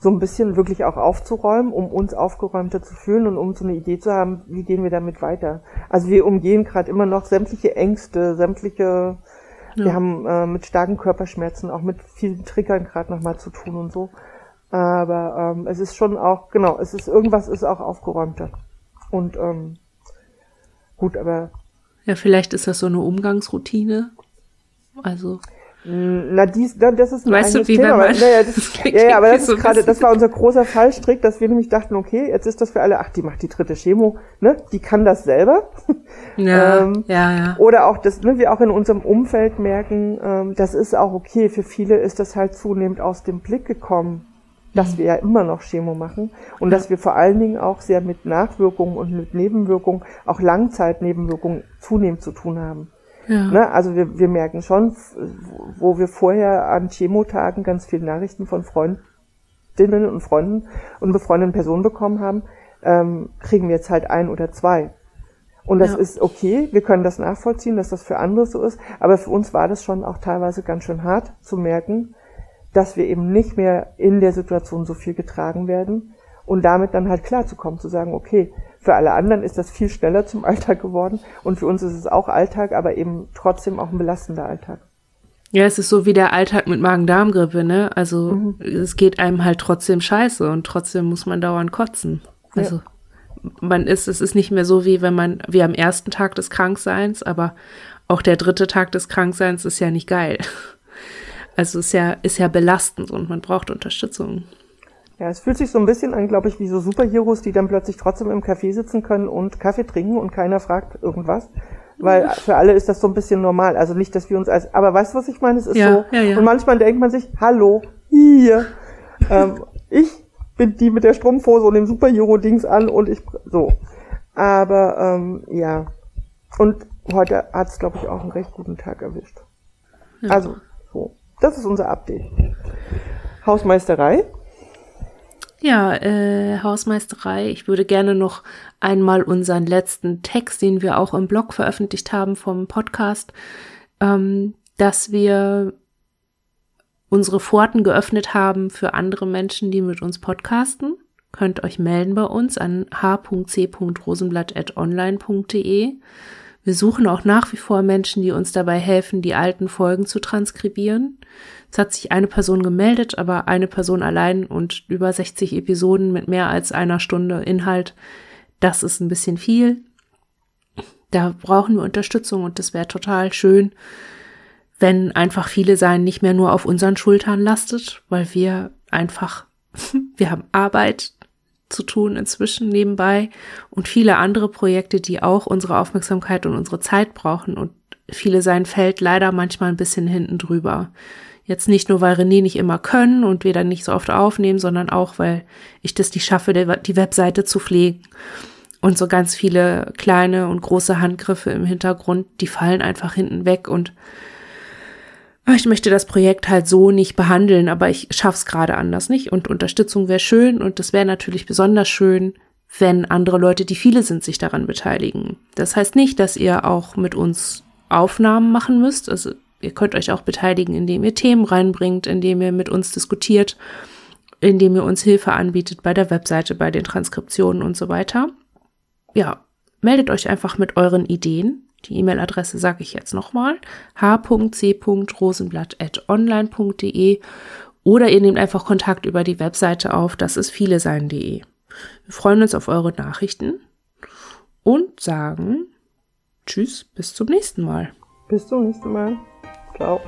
So ein bisschen wirklich auch aufzuräumen, um uns aufgeräumter zu fühlen und um so eine Idee zu haben, wie gehen wir damit weiter. Also wir umgehen gerade immer noch sämtliche Ängste, sämtliche, ja. wir haben äh, mit starken Körperschmerzen, auch mit vielen Triggern gerade nochmal zu tun und so. Aber ähm, es ist schon auch, genau, es ist irgendwas ist auch aufgeräumter. Und ähm, gut, aber. Ja, vielleicht ist das so eine Umgangsroutine. Also. Na, dies, das ist ein weißt du, wie Thema. Man, naja, das, das ja, ja, aber das so ist gerade, das war unser großer Fallstrick, dass wir nämlich dachten, okay, jetzt ist das für alle, ach, die macht die dritte Chemo, ne, die kann das selber. Ja, ähm, ja, ja. Oder auch das, ne, wir auch in unserem Umfeld merken, ähm, das ist auch okay. Für viele ist das halt zunehmend aus dem Blick gekommen dass wir ja immer noch Chemo machen und dass wir vor allen Dingen auch sehr mit Nachwirkungen und mit Nebenwirkungen, auch Langzeitnebenwirkungen zunehmend zu tun haben. Ja. Ne? Also wir, wir merken schon, wo wir vorher an Chemotagen ganz viele Nachrichten von Freundinnen und Freunden und befreundeten Personen bekommen haben, ähm, kriegen wir jetzt halt ein oder zwei. Und das ja. ist okay, wir können das nachvollziehen, dass das für andere so ist, aber für uns war das schon auch teilweise ganz schön hart zu merken, dass wir eben nicht mehr in der Situation so viel getragen werden und damit dann halt klarzukommen, zu sagen, okay, für alle anderen ist das viel schneller zum Alltag geworden und für uns ist es auch Alltag, aber eben trotzdem auch ein belastender Alltag. Ja, es ist so wie der Alltag mit Magen-Darm-Grippe, ne? Also mhm. es geht einem halt trotzdem scheiße und trotzdem muss man dauernd kotzen. Also ja. man ist, es ist nicht mehr so wie wenn man, wie am ersten Tag des Krankseins, aber auch der dritte Tag des Krankseins ist ja nicht geil. Also ist ja, ist ja belastend und man braucht Unterstützung. Ja, es fühlt sich so ein bisschen an, glaube ich, wie so Superheroes, die dann plötzlich trotzdem im Café sitzen können und Kaffee trinken und keiner fragt irgendwas. Weil für alle ist das so ein bisschen normal. Also nicht, dass wir uns als, aber weißt du, was ich meine? Es ist ja, so. Ja, ja. Und manchmal denkt man sich, hallo, hier. ähm, ich bin die mit der Strumpfhose und dem Superhero-Dings an und ich, so. Aber, ähm, ja. Und heute hat es, glaube ich, auch einen recht guten Tag erwischt. Also, so. Das ist unser Update. Hausmeisterei. Ja, äh, Hausmeisterei. Ich würde gerne noch einmal unseren letzten Text, den wir auch im Blog veröffentlicht haben vom Podcast, ähm, dass wir unsere Pforten geöffnet haben für andere Menschen, die mit uns podcasten. Könnt euch melden bei uns an h.c.rosenblatt.online.de. Wir suchen auch nach wie vor Menschen, die uns dabei helfen, die alten Folgen zu transkribieren. Es hat sich eine Person gemeldet, aber eine Person allein und über 60 Episoden mit mehr als einer Stunde Inhalt, das ist ein bisschen viel. Da brauchen wir Unterstützung und das wäre total schön, wenn einfach viele sein nicht mehr nur auf unseren Schultern lastet, weil wir einfach, wir haben Arbeit, zu tun inzwischen nebenbei und viele andere Projekte, die auch unsere Aufmerksamkeit und unsere Zeit brauchen und viele sein fällt leider manchmal ein bisschen hinten drüber. Jetzt nicht nur, weil René nicht immer können und wir dann nicht so oft aufnehmen, sondern auch, weil ich das nicht schaffe, die Webseite zu pflegen. Und so ganz viele kleine und große Handgriffe im Hintergrund, die fallen einfach hinten weg und ich möchte das Projekt halt so nicht behandeln, aber ich schaff's gerade anders nicht und Unterstützung wäre schön und es wäre natürlich besonders schön, wenn andere Leute, die viele sind, sich daran beteiligen. Das heißt nicht, dass ihr auch mit uns Aufnahmen machen müsst. Also ihr könnt euch auch beteiligen, indem ihr Themen reinbringt, indem ihr mit uns diskutiert, indem ihr uns Hilfe anbietet bei der Webseite, bei den Transkriptionen und so weiter. Ja, meldet euch einfach mit euren Ideen die E-Mail-Adresse sage ich jetzt nochmal. h.c.rosenblatt.online.de oder ihr nehmt einfach Kontakt über die Webseite auf. Das ist viele sein.de. Wir freuen uns auf eure Nachrichten und sagen Tschüss, bis zum nächsten Mal. Bis zum nächsten Mal. Ciao.